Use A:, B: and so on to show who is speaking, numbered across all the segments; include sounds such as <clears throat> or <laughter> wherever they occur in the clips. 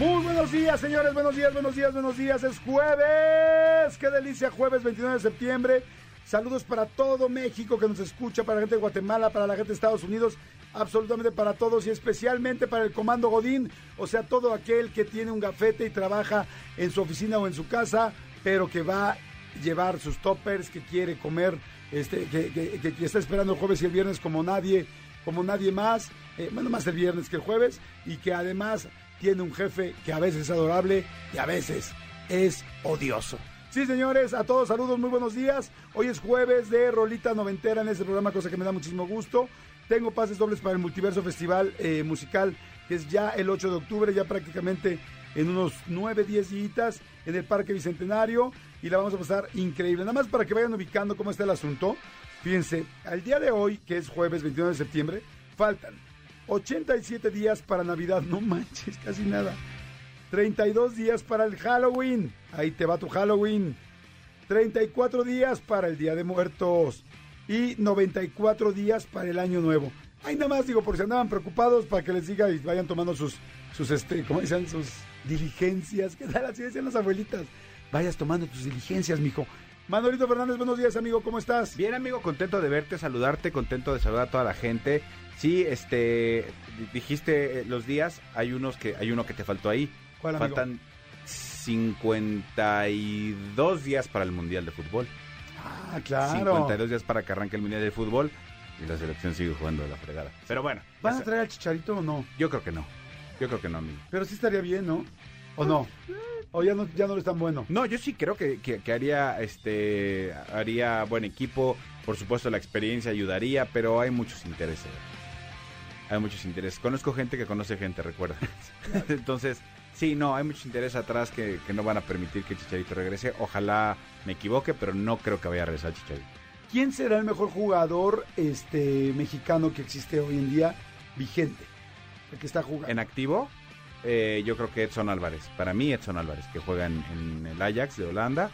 A: Muy buenos días, señores. Buenos días, buenos días, buenos días. Es jueves. Qué delicia, jueves 29 de septiembre. Saludos para todo México que nos escucha, para la gente de Guatemala, para la gente de Estados Unidos, absolutamente para todos y especialmente para el Comando Godín, o sea, todo aquel que tiene un gafete y trabaja en su oficina o en su casa, pero que va a llevar sus toppers, que quiere comer, este, que, está esperando el jueves y el viernes como nadie, como nadie más, eh, bueno, más el viernes que el jueves, y que además tiene un jefe que a veces es adorable y a veces es odioso. Sí, señores, a todos saludos, muy buenos días. Hoy es jueves de Rolita Noventera en este programa, cosa que me da muchísimo gusto. Tengo pases dobles para el Multiverso Festival eh, Musical, que es ya el 8 de octubre, ya prácticamente en unos 9, 10 días en el Parque Bicentenario y la vamos a pasar increíble. Nada más para que vayan ubicando cómo está el asunto. Fíjense, al día de hoy, que es jueves 29 de septiembre, faltan 87 días para Navidad. No manches, casi nada. 32 días para el Halloween. Ahí te va tu Halloween. 34 días para el Día de Muertos. Y 94 días para el Año Nuevo. Ahí nada más digo, por si andaban preocupados, para que les diga y vayan tomando sus, sus este, ¿cómo dicen? Sus diligencias. <laughs> ¿Qué tal? Así decían las abuelitas. Vayas tomando tus diligencias, mijo. Manolito Fernández, buenos días, amigo. ¿Cómo estás?
B: Bien, amigo, contento de verte, saludarte, contento de saludar a toda la gente. Sí, este, di- dijiste eh, los días, hay unos que, hay uno que te faltó ahí.
A: ¿Cuál, amigo?
B: Faltan 52 días para el Mundial de Fútbol.
A: Ah, claro.
B: 52 días para que arranque el Mundial de Fútbol y la selección sigue jugando de la fregada. Pero bueno,
A: ¿Van a traer al chicharito o no?
B: yo creo que no. Yo creo que no, amigo.
A: Pero sí estaría bien, ¿no? ¿O no? ¿O ya no, ya no es tan bueno?
B: No, yo sí creo que, que- que haría, este, haría buen equipo. Por supuesto, la experiencia ayudaría, pero hay muchos intereses. Hay muchos intereses. Conozco gente que conoce gente, recuerda. <laughs> Entonces, sí, no, hay muchos intereses atrás que, que no van a permitir que Chicharito regrese. Ojalá me equivoque, pero no creo que vaya a regresar Chicharito.
A: ¿Quién será el mejor jugador este, mexicano que existe hoy en día vigente? El que está jugando.
B: En activo, eh, yo creo que Edson Álvarez. Para mí, Edson Álvarez, que juega en, en el Ajax de Holanda.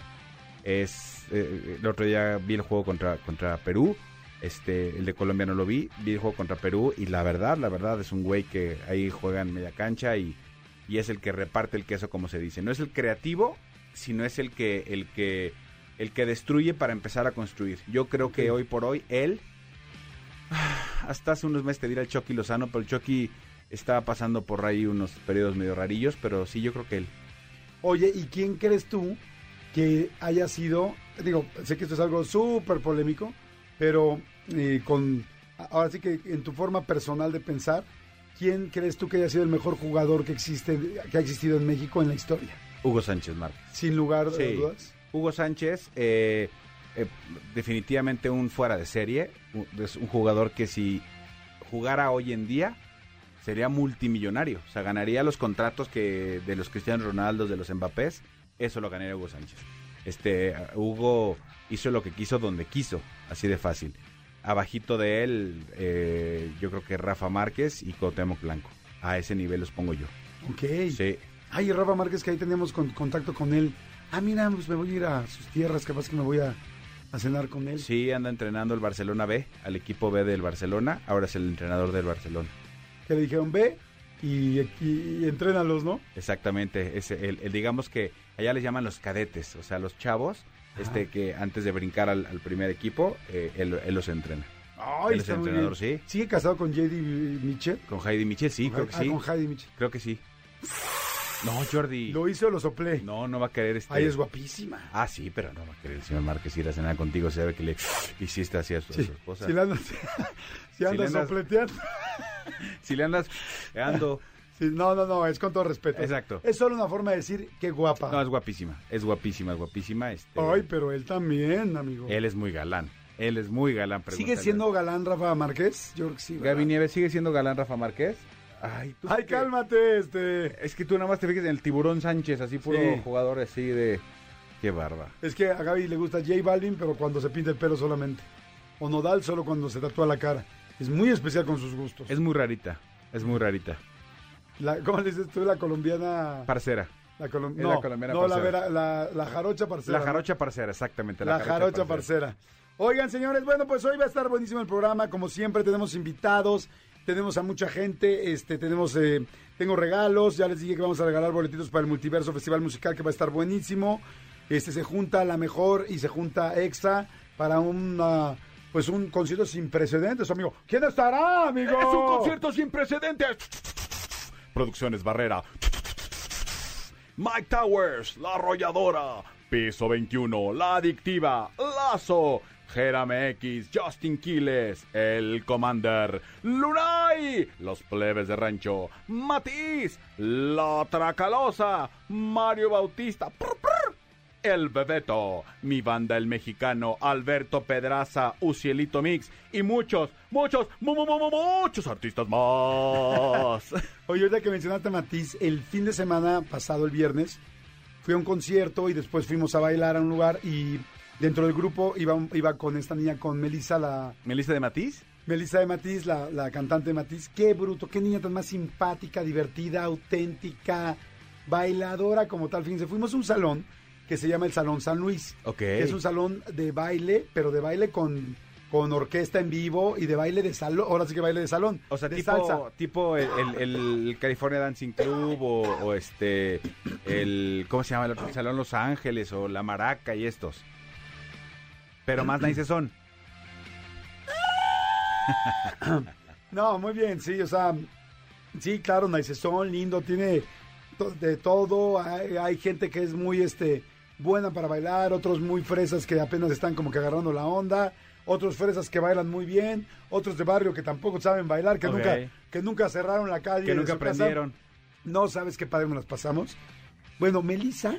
B: Es, eh, el otro día vi el juego contra, contra Perú. Este, el de Colombia no lo vi. Vi el juego contra Perú. Y la verdad, la verdad, es un güey que ahí juega en media cancha y, y es el que reparte el queso, como se dice. No es el creativo, sino es el que, el que, el que destruye para empezar a construir. Yo creo que hoy por hoy, él <sighs> hasta hace unos meses te dirá el Chucky Lozano, pero el Chucky estaba pasando por ahí unos periodos medio rarillos, pero sí, yo creo que él.
A: Oye, ¿y quién crees tú que haya sido? Digo, sé que esto es algo súper polémico, pero eh, con. Ahora sí que en tu forma personal de pensar, ¿quién crees tú que haya sido el mejor jugador que existe, que ha existido en México en la historia?
B: Hugo Sánchez Márquez.
A: Sin lugar de
B: Sí.
A: dudas.
B: Hugo Sánchez, eh, eh, definitivamente un fuera de serie, un, es un jugador que si jugara hoy en día sería multimillonario, o sea, ganaría los contratos que de los Cristiano Ronaldo, de los Mbappés, eso lo ganaría Hugo Sánchez. Este, Hugo hizo lo que quiso donde quiso, así de fácil. Abajito de él, eh, yo creo que Rafa Márquez y Cuauhtémoc Blanco. A ese nivel los pongo yo.
A: Ok.
B: Sí.
A: Ay, Rafa Márquez, que ahí teníamos con- contacto con él. Ah, mira, pues me voy a ir a sus tierras, capaz que me voy a, a cenar con él.
B: Sí, anda entrenando el Barcelona B, al equipo B del Barcelona. Ahora es el entrenador del Barcelona.
A: Que le dijeron, ve y, y, y entrénalos, ¿no?
B: Exactamente. Es el, el- digamos que allá les llaman los cadetes, o sea, los chavos, este que antes de brincar al, al primer equipo, eh, él, él los entrena.
A: Ay,
B: Él es entrenador, sí.
A: ¿Sigue casado con JD Mitchell?
B: Con Heidi Michel, sí, creo que
A: ah,
B: sí.
A: con Heidi Mitchell.
B: Creo que sí. No, Jordi.
A: ¿Lo hizo o lo soplé?
B: No, no va a querer este.
A: Ay, es guapísima.
B: Ah, sí, pero no va a querer el señor Márquez ir a cenar contigo. Se ve que le hiciste así a su, a
A: Sí,
B: su esposa.
A: si le andas, <laughs> si
B: le
A: andas
B: andas-
A: sopleteando. <laughs>
B: Si le andas <laughs> ando.
A: Sí, no, no, no, es con todo respeto.
B: Exacto.
A: Es solo una forma de decir qué guapa.
B: No, es guapísima. Es guapísima, es guapísima. Este,
A: Ay, pero él también, amigo.
B: Él es muy galán. Él es muy galán.
A: ¿Sigue siendo galán Rafa Márquez? Yo creo que sí.
B: Gaby Nieves sigue siendo galán Rafa Márquez. Ay, tú
A: Ay,
B: que-
A: cálmate, este.
B: Es que tú nada más te fijas en el tiburón Sánchez, así puro
A: Sí.
B: jugador así de. Qué barba.
A: Es que a Gaby le gusta J Balvin, pero cuando se pinta el pelo solamente. O Nodal solo cuando se tatúa la cara. Es muy especial con sus gustos.
B: Es muy rarita. Es muy rarita.
A: La, ¿Cómo le dices tú, la colombiana?
B: Parcera.
A: La colom- no,
B: la colombiana
A: no, la, vera- la, la jarocha parcera.
B: La jarocha parcera, exactamente.
A: La jarocha parcera. Oigan, señores, bueno, pues hoy va a estar buenísimo el programa. Como siempre, tenemos invitados, tenemos a mucha gente, este, tenemos, eh, tengo regalos. Ya les dije que vamos a regalar boletitos para el Multiverso Festival Musical, que va a estar buenísimo. Este, se junta la mejor y se junta extra para una, pues un concierto sin precedentes, amigo. ¿Quién estará, amigo?
B: Es un concierto sin precedentes. Producciones Barrera. Mike Towers, La Arrolladora. Piso 21, La Adictiva. Lazo. Jerame X, Justin Quiles, El Commander, Lunay, Los Plebes de Rancho, Matiz, La Tracalosa, Mario Bautista, El Bebeto, mi banda El Mexicano, Alberto Pedraza, Ucielito Mix y muchos, muchos, mu- mu- mu- mu- muchos artistas más. <laughs>
A: Oye, ahorita que mencionaste a Matiz, el fin de semana pasado, el viernes, fui a un concierto y después fuimos a bailar a un lugar y dentro del grupo iba, iba con esta niña, con Melissa, la
B: ¿Melissa de Matiz?
A: Melissa de Matiz, la, la cantante de Matiz. Qué bruto, qué niña tan más simpática, divertida, auténtica, bailadora como tal. Fíjense, fuimos a un salón que se llama el Salón San Luis.
B: Ok.
A: que Es un salón de baile, pero de baile con, con orquesta en vivo y de baile de salón. Ahora sí que baile de salón.
B: O sea,
A: de
B: tipo,
A: salsa.
B: tipo el, el- el California Dancing Club o, o este, el, ¿cómo se llama? El Salón Los Ángeles o La Maraca y estos. Pero más nice son.
A: No, muy bien, sí, o sea, sí, claro, son lindo, tiene de todo, hay, hay gente que es muy, este, buena para bailar, otros muy fresas que apenas están como que agarrando la onda, otros fresas que bailan muy bien, otros de barrio que tampoco saben bailar, que nunca, que nunca cerraron la calle,
B: Que nunca
A: casa.
B: aprendieron.
A: No sabes qué padre me las pasamos. Bueno, Melissa,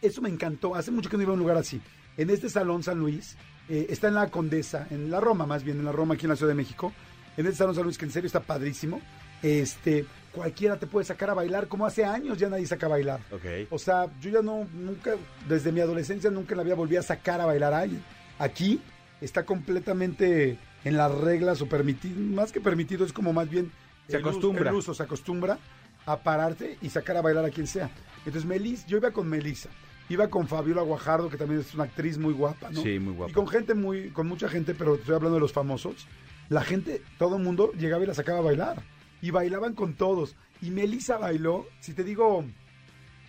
A: eso me encantó. Hace mucho que no iba a un lugar así. En este salón San Luis, eh, está en la Condesa, en la Roma más bien, en la Roma aquí en la Ciudad de México. En este salón San Luis, que en serio está padrísimo. Este, cualquiera te puede sacar a bailar, como hace años ya nadie saca a bailar.
B: Ok.
A: O sea, yo ya no, nunca, desde mi adolescencia nunca en la vida volví a sacar a bailar a alguien. Aquí está completamente en las reglas o permitido, más que permitido, es como más bien...
B: Se
A: el uso-
B: acostumbra.
A: el uso se acostumbra a pararte y sacar a bailar a quien sea. Entonces, Melis, yo iba con Melissa, iba con Fabiola Guajardo, que también es una actriz muy guapa, ¿no?
B: Sí, muy guapa.
A: Y con gente muy, con mucha gente, pero estoy hablando de los famosos. La gente, todo el mundo llegaba y la sacaba a bailar. Y bailaban con todos. Y Melissa bailó, si te digo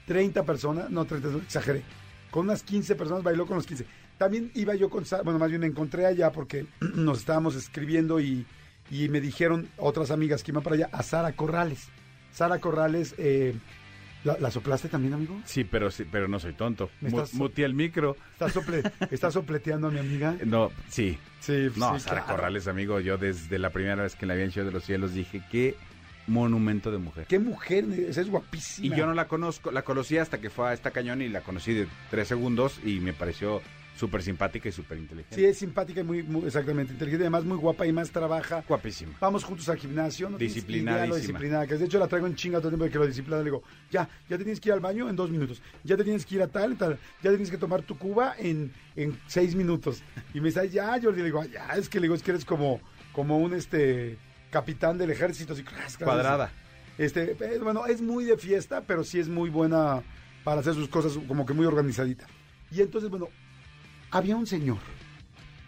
A: 30 personas, no 30, no, exageré. Con unas 15 personas bailó con los 15. También iba yo con, bueno, más bien me encontré allá porque <clears throat> nos estábamos escribiendo y, y me dijeron otras amigas que iban para allá, a Sara Corrales. Sara Corrales, eh, ¿la, la soplaste también, amigo?
B: Sí, pero sí, pero no soy tonto.
A: Me
B: Mu-
A: estás-
B: Muteé el micro.
A: ¿Estás, sople- estás sopleteando a mi amiga? <laughs>
B: No, sí.
A: Sí,
B: No,
A: sí,
B: Sara
A: claro.
B: Corrales, amigo, yo desde la primera vez que la vi en Show de los Cielos dije, qué monumento de mujer.
A: Qué mujer, esa es guapísima.
B: Y yo no la conozco, la conocí hasta que fue a esta cañón y la conocí de tres segundos y me pareció súper simpática y súper inteligente.
A: Sí, es simpática y muy, muy- exactamente inteligente, además muy guapa y más trabaja.
B: Guapísima.
A: Vamos juntos al gimnasio, no
B: Disciplinadísima.
A: lo disciplinada que es. De hecho, la traigo en chinga todo el tiempo de que lo disciplinada. Le digo, ya, ya te tienes que ir al baño en dos minutos. Ya te tienes que ir a tal, tal. Ya tienes que tomar tu cuba en, en seis minutos. Y me dice, ya, yo le digo, "Ay, ya, es que le digo, es que eres como, como un este capitán del ejército, así, cras, cras,
B: Cuadrada.
A: Este, bueno, es muy de fiesta, pero sí es muy buena para hacer sus cosas como que muy organizadita. Y entonces, bueno, había un señor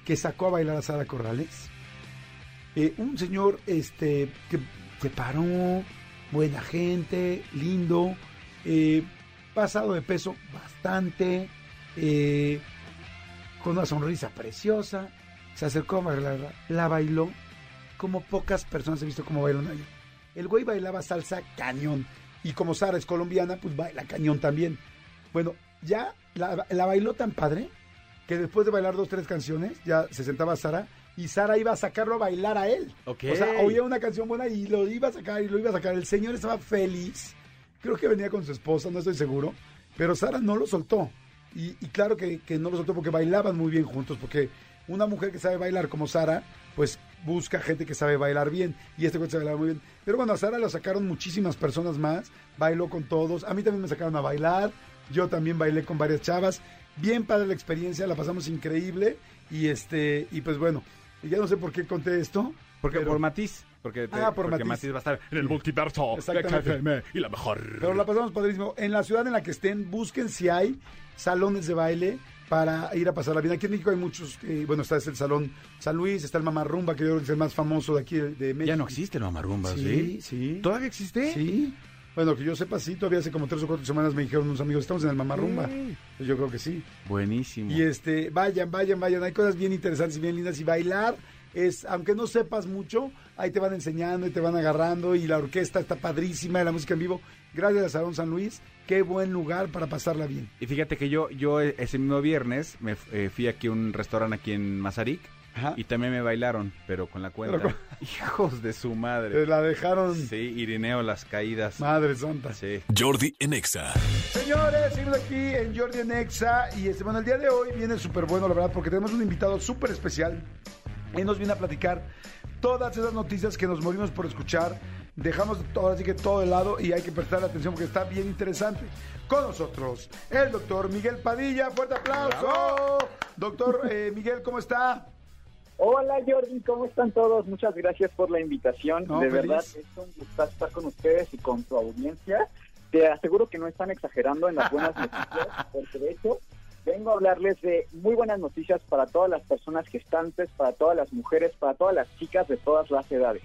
A: que sacó a bailar a Sara Corrales. Eh, un señor este, que se paró, buena gente, lindo, eh, pasado de peso bastante, eh, con una sonrisa preciosa. Se acercó a bailar, la bailó como pocas personas he visto cómo bailan ahí. El güey bailaba salsa cañón. Y como Sara es colombiana, pues baila cañón también. Bueno, ya la bailó tan padre que después de bailar dos, tres canciones, ya se sentaba Sara y Sara iba a sacarlo a bailar a él.
B: Ok.
A: O sea, oía una canción buena y lo iba a sacar y lo iba a sacar. El señor estaba feliz. Creo que venía con su esposa, no estoy seguro. Pero Sara no lo soltó. Y, y claro que, que no lo soltó porque bailaban muy bien juntos. Porque una mujer que sabe bailar como Sara, pues busca gente que sabe bailar bien. Y este güey sabe bailar muy bien. Pero bueno, a Sara lo sacaron muchísimas personas más. Bailó con todos. A mí también me sacaron a bailar. Yo también bailé con varias chavas. Bien padre la experiencia, la pasamos increíble. Y este, y pues bueno, ya no sé por qué conté esto.
B: Porque
A: pero-
B: por Matiz. Porque, te-
A: Ah, por
B: porque
A: Matiz.
B: va a estar en el multiverso.
A: Exactamente.
B: FM y la mejor.
A: Pero la pasamos padrísimo. En la ciudad en la que estén, busquen si hay salones de baile para ir a pasar la vida. Aquí en México hay muchos, eh, bueno, está el Salón San Luis, está el Mamarrumba, que yo creo que es el más famoso de aquí de, de México.
B: Ya no existe el mamarumba,
A: Sí,
B: ¿sí?
A: sí.
B: ¿Todavía existe?
A: Sí. Bueno, que yo sepa, sí, todavía hace como tres o cuatro semanas me dijeron unos amigos, estamos en el Mamarrumba. Pues yo creo que sí.
B: Buenísimo.
A: Y este, vayan, vayan, vayan. Hay cosas bien interesantes y bien lindas. Y bailar es, aunque no sepas mucho, ahí te van enseñando y te van agarrando. Y la orquesta está padrísima, y la música en vivo. Gracias a Salón San Luis. Qué buen lugar para pasarla bien.
B: Y fíjate que yo, yo ese mismo viernes me eh, fui aquí a un restaurante aquí en Mazarik
A: Ajá.
B: y también me bailaron, pero con la cuenta.
A: Pero <laughs>
B: Hijos de su
A: Te
B: madre.
A: la dejaron.
B: Sí, Irineo las caídas.
A: Madre santa.
B: Sí.
C: Jordi en Exa.
A: Señores, seguimos aquí en Jordi en Exa y este, bueno, el día de hoy viene súper bueno, la verdad, porque tenemos un invitado súper especial y nos viene a platicar todas esas noticias que nos morimos por escuchar. Dejamos ahora sí que todo de lado y hay que prestar atención porque está bien interesante. Con nosotros, el doctor Miguel Padilla. Fuerte aplauso. Doctor eh, Miguel, ¿cómo está?
D: Hola Jordi, ¿cómo están todos? Muchas gracias por la invitación.
A: No,
D: de
A: feliz.
D: verdad es un gusto estar con ustedes y con tu audiencia. Te aseguro que no están exagerando en las buenas noticias, <laughs> porque de hecho vengo a hablarles de muy buenas noticias para todas las personas gestantes, para todas las mujeres, para todas las chicas de todas las edades.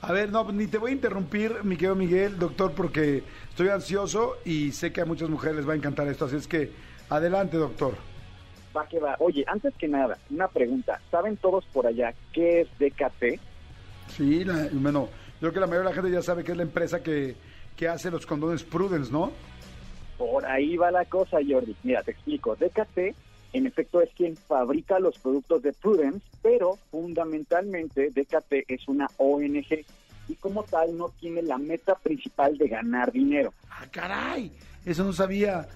A: A ver, no, ni te voy a interrumpir, mi querido Miguel, doctor, porque estoy ansioso y sé que a muchas mujeres les va a encantar esto. Así es que, adelante, doctor.
D: Va que va. Oye, antes que nada, una pregunta. ¿Saben todos por allá qué es DKT?
A: Sí, la- bueno, yo creo que la mayoría de la gente ya sabe que es la empresa que, que hace los condones Prudence, ¿no?
D: Por ahí va la cosa, Jordi. Mira, te explico. DKT, en efecto, es quien fabrica los productos de Prudence, pero fundamentalmente DKT es una ONG y como tal no tiene la meta principal de ganar dinero.
A: ¡Ah, caray! Eso no sabía.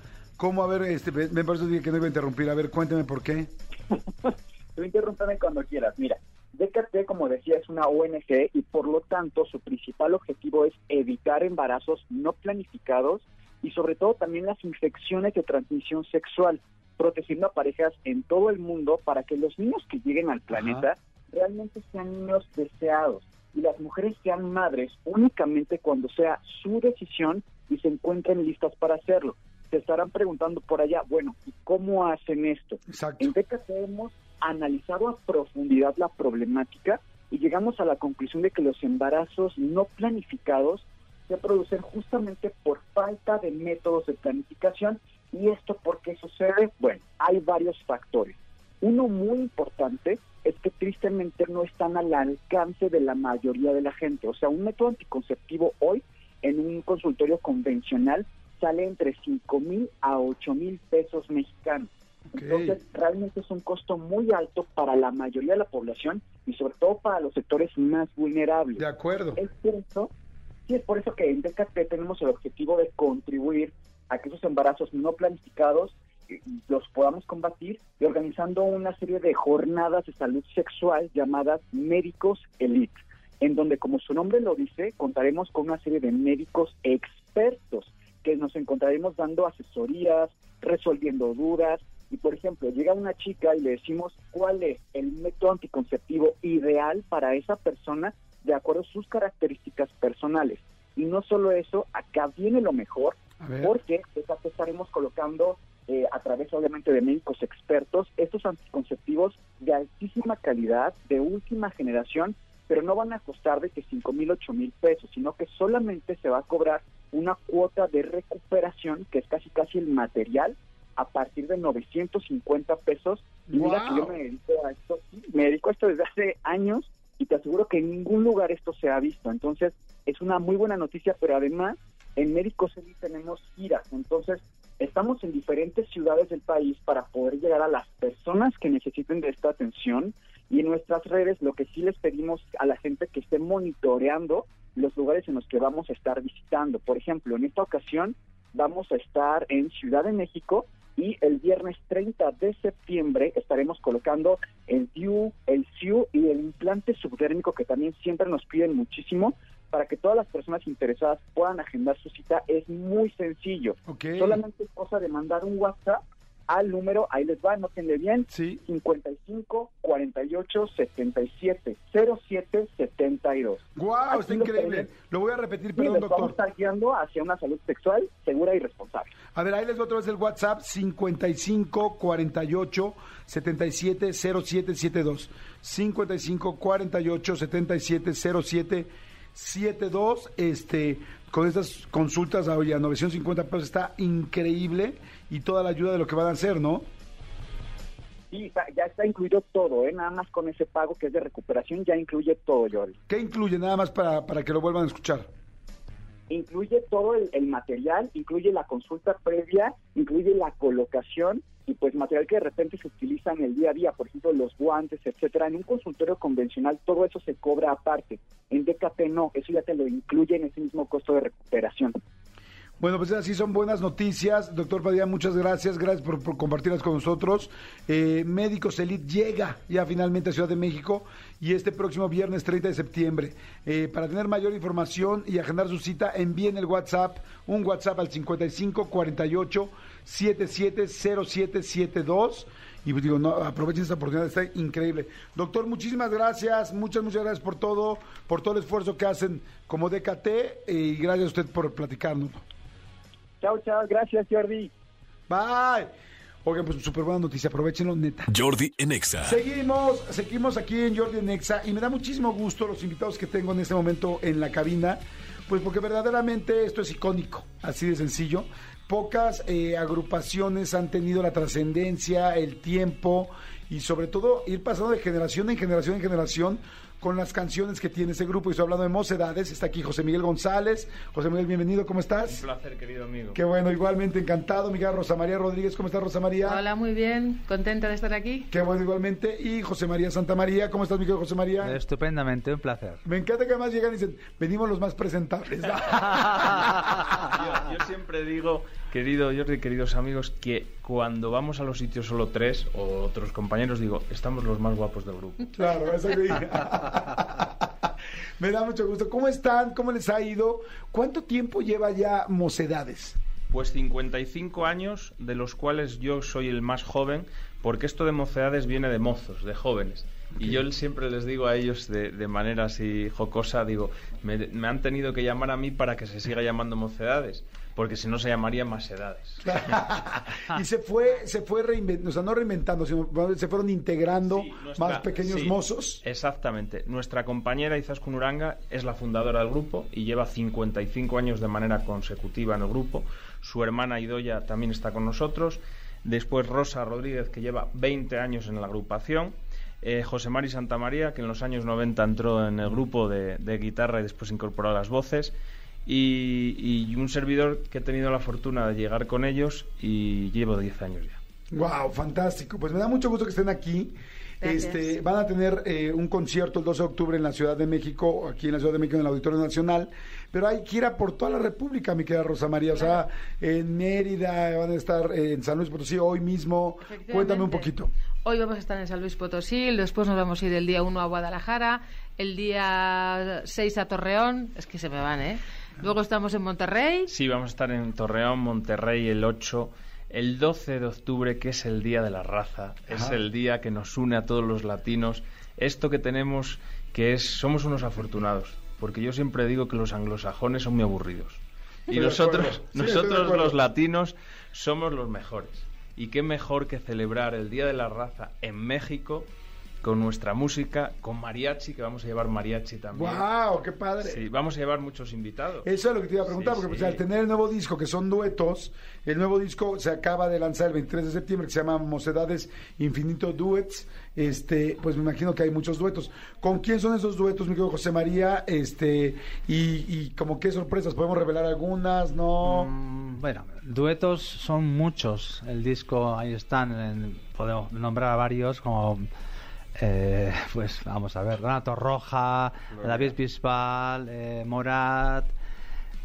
A: ¿Cómo? A ver, este, me parece que no iba a interrumpir. A ver, cuéntame por qué. <laughs>
D: Tú interrúmpame cuando quieras. Mira, DKT, como decía, es una ONG y por lo tanto su principal objetivo es evitar embarazos no planificados y sobre todo también las infecciones de transmisión sexual, protegiendo a parejas en todo el mundo para que los niños que lleguen al planeta realmente sean niños deseados y las mujeres sean madres únicamente cuando sea su decisión y se encuentren listas para hacerlo. Se estarán preguntando por allá, bueno, ¿y cómo hacen esto?
A: Exacto.
D: En DKT hemos analizado a profundidad la problemática y llegamos a la conclusión de que los embarazos no planificados se producen justamente por falta de métodos de planificación. ¿Y esto por qué sucede? Bueno, hay varios factores. Uno muy importante es que tristemente no están al alcance de la mayoría de la gente. O sea, un método anticonceptivo hoy en un consultorio convencional sale entre 5 mil a 8 mil pesos mexicanos.
A: Ok.
D: Entonces, realmente es un costo muy alto para la mayoría de la población y sobre todo para los sectores más vulnerables.
A: De acuerdo.
D: Es por eso, sí es por eso que en DKT tenemos el objetivo de contribuir a que esos embarazos no planificados eh, los podamos combatir y organizando una serie de jornadas de salud sexual llamadas médicos elite, en donde como su nombre lo dice, contaremos con una serie de médicos expertos que nos encontraremos dando asesorías, resolviendo dudas y por ejemplo llega una chica y le decimos cuál es el método anticonceptivo ideal para esa persona de acuerdo a sus características personales. Y no solo eso, acá viene lo mejor, porque estaremos colocando eh, a través obviamente de médicos expertos estos anticonceptivos de altísima calidad, de última generación, pero no van a costar de que 5 mil, 8 mil pesos, sino que solamente se va a cobrar una cuota de recuperación, que es casi casi el material, a partir de 950 pesos. Y mira que yo me dedico a esto, me dedico a esto desde hace años y te aseguro que en ningún lugar esto se ha visto. Entonces, es una muy buena noticia, pero además en Médicos Elite tenemos giras. Entonces, estamos en diferentes ciudades del país para poder llegar a las personas que necesiten de esta atención. Y en nuestras redes lo que sí les pedimos a la gente que esté monitoreando los lugares en los que vamos a estar visitando. Por ejemplo, en esta ocasión vamos a estar en Ciudad de México y el viernes 30 de septiembre estaremos colocando el DIU, el SIU y el implante subdérmico que también siempre nos piden muchísimo para que todas las personas interesadas puedan agendar su cita es muy sencillo. Solamente es cosa de mandar un WhatsApp al número, ahí les va, notenle bien,
A: Sí.
D: 55 48 77 07 72.
A: Wow, está increíble. Lo voy a repetir, perdón,
D: les vamos a
A: doctor.
D: estar guiando hacia una salud sexual segura y responsable.
A: A ver, ahí les doy otra vez el WhatsApp 55 48 77 07 72. 55 48 77 07 72. Este, con estas consultas oye, a 950 pesos está increíble y toda la ayuda de lo que van a hacer, ¿no?
D: Está- ya está incluido todo, ¿eh? nada más con ese pago que es de recuperación, ya incluye todo, Jordi.
A: ¿Qué incluye nada más para, para que lo vuelvan a escuchar?
D: Incluye todo el, el material, incluye la consulta previa, incluye la colocación y pues material que de repente se utiliza en el día a día, por ejemplo los guantes, etcétera. En un consultorio convencional todo eso se cobra aparte. En DKP no, eso ya te lo incluye en ese mismo costo de recuperación.
A: Bueno, pues así son buenas noticias. Doctor Padilla, muchas gracias. Gracias por, compartirlas con nosotros. Eh, Médicos Elite llega ya finalmente a Ciudad de México y este próximo viernes 30 de septiembre. Eh, para tener mayor información y agendar su cita, envíen el WhatsApp, un WhatsApp al 55 48 77 0772. Y pues digo, no, aprovechen esta oportunidad, está increíble. Doctor, muchísimas gracias, muchas, muchas gracias por todo, por todo el esfuerzo que hacen como DKT eh, y gracias a usted por platicarnos.
D: Chao, chao, gracias Jordi.
A: Bye. Oigan, pues súper buena noticia, aprovechenlo, neta.
C: Jordi en Exa.
A: Seguimos, seguimos aquí en Jordi Nexa y me da muchísimo gusto los invitados que tengo en este momento en la cabina, pues porque verdaderamente esto es icónico, así de sencillo. Pocas eh, agrupaciones han tenido la trascendencia, el tiempo y sobre todo ir pasando de generación en generación en generación con las canciones que tiene ese grupo. Y estoy hablando de Mocedades, está aquí José Miguel González. José Miguel, bienvenido, ¿cómo estás?
E: Un placer, querido amigo.
A: Qué bueno, igualmente encantado. Miguel Rosa María Rodríguez, ¿cómo estás, Rosa María?
F: Hola, muy bien, contenta de estar aquí.
A: Qué bueno, igualmente. Y José María Santa María, ¿cómo estás, Miguel José María?
G: Estupendamente, un placer.
A: Me encanta que además llegan y dicen, venimos los más presentables. <laughs>
E: Yo, yo siempre digo, querido Jordi, queridos amigos, que cuando vamos a los sitios solo tres o otros compañeros, digo, estamos los más guapos del grupo.
A: claro, eso que. <laughs> Me da mucho gusto. ¿Cómo están? ¿Cómo les ha ido? ¿Cuánto tiempo lleva ya Mocedades?
E: Pues 55 años, de los cuales yo soy el más joven, porque esto de mocedades viene de mozos, de jóvenes. Y yo siempre les digo a ellos de, de manera así jocosa, digo, me, me han tenido que llamar a mí para que se siga llamando mocedades, porque si no se llamaría más edades.
A: y se fue, se fue reinventando, o sea, no reinventando, sino se fueron integrando
E: Sí, nuestra-
A: más pequeños
E: sí,
A: mozos.
E: Exactamente. Nuestra compañera Izaskun Uranga es la fundadora del grupo y lleva 55 años de manera consecutiva en el grupo. Su hermana Idoya también está con nosotros. Después Rosa Rodríguez, que lleva 20 años en la agrupación. Eh, José Mari Santamaría, que en los años 90 entró en el grupo de, de guitarra y después incorporó las voces. Y, y un servidor que he tenido la fortuna de llegar con ellos y llevo 10 años ya.
A: Wow, fantástico. Pues me da mucho gusto que estén aquí.
F: Gracias.
A: Este, van a tener eh, un concierto el 12 de octubre en la Ciudad de México, aquí en la Ciudad de México, en el Auditorio Nacional. Pero hay gira por toda la República, mi querida Rosa María. O sea, en Mérida, van a estar eh, en San Luis Potosí hoy mismo. Cuéntame un poquito.
F: Hoy vamos a estar en San Luis Potosí, después nos vamos a ir el día 1 a Guadalajara, el día 6 a Torreón, es que se me van, ¿eh? Luego estamos en Monterrey,
E: Sí, vamos a estar en Torreón, Monterrey el 8, el 12 de octubre, que es el Día de la Raza. Es el día que nos une a todos los latinos. Esto que tenemos, que es, somos unos afortunados, porque yo siempre digo que los anglosajones son muy aburridos. Y
A: Estoy
E: nosotros.
A: Sí,
E: nosotros los latinos somos los mejores. Y qué mejor que celebrar el Día de la Raza en México con nuestra música, con mariachi, que vamos a llevar mariachi también.
A: ¡Wow! ¡Qué padre!
E: Sí, vamos a llevar muchos invitados.
A: Eso es lo que te iba a preguntar,
E: Sí,
A: porque pues, al tener el nuevo disco, que son duetos, el nuevo disco se acaba de lanzar el 23 de septiembre, que se llama Mocedades Infinito Duets, este, pues me imagino que hay muchos duetos. ¿Con quién son esos duetos, mi querido José María? Este, y, y como qué sorpresas, ¿podemos revelar algunas? ¿No?
G: Mm, bueno, duetos son muchos. El disco, ahí están, en- podemos nombrar a varios como... eh, pues vamos a ver, Renato Roja, David Bisbal, eh, Morat,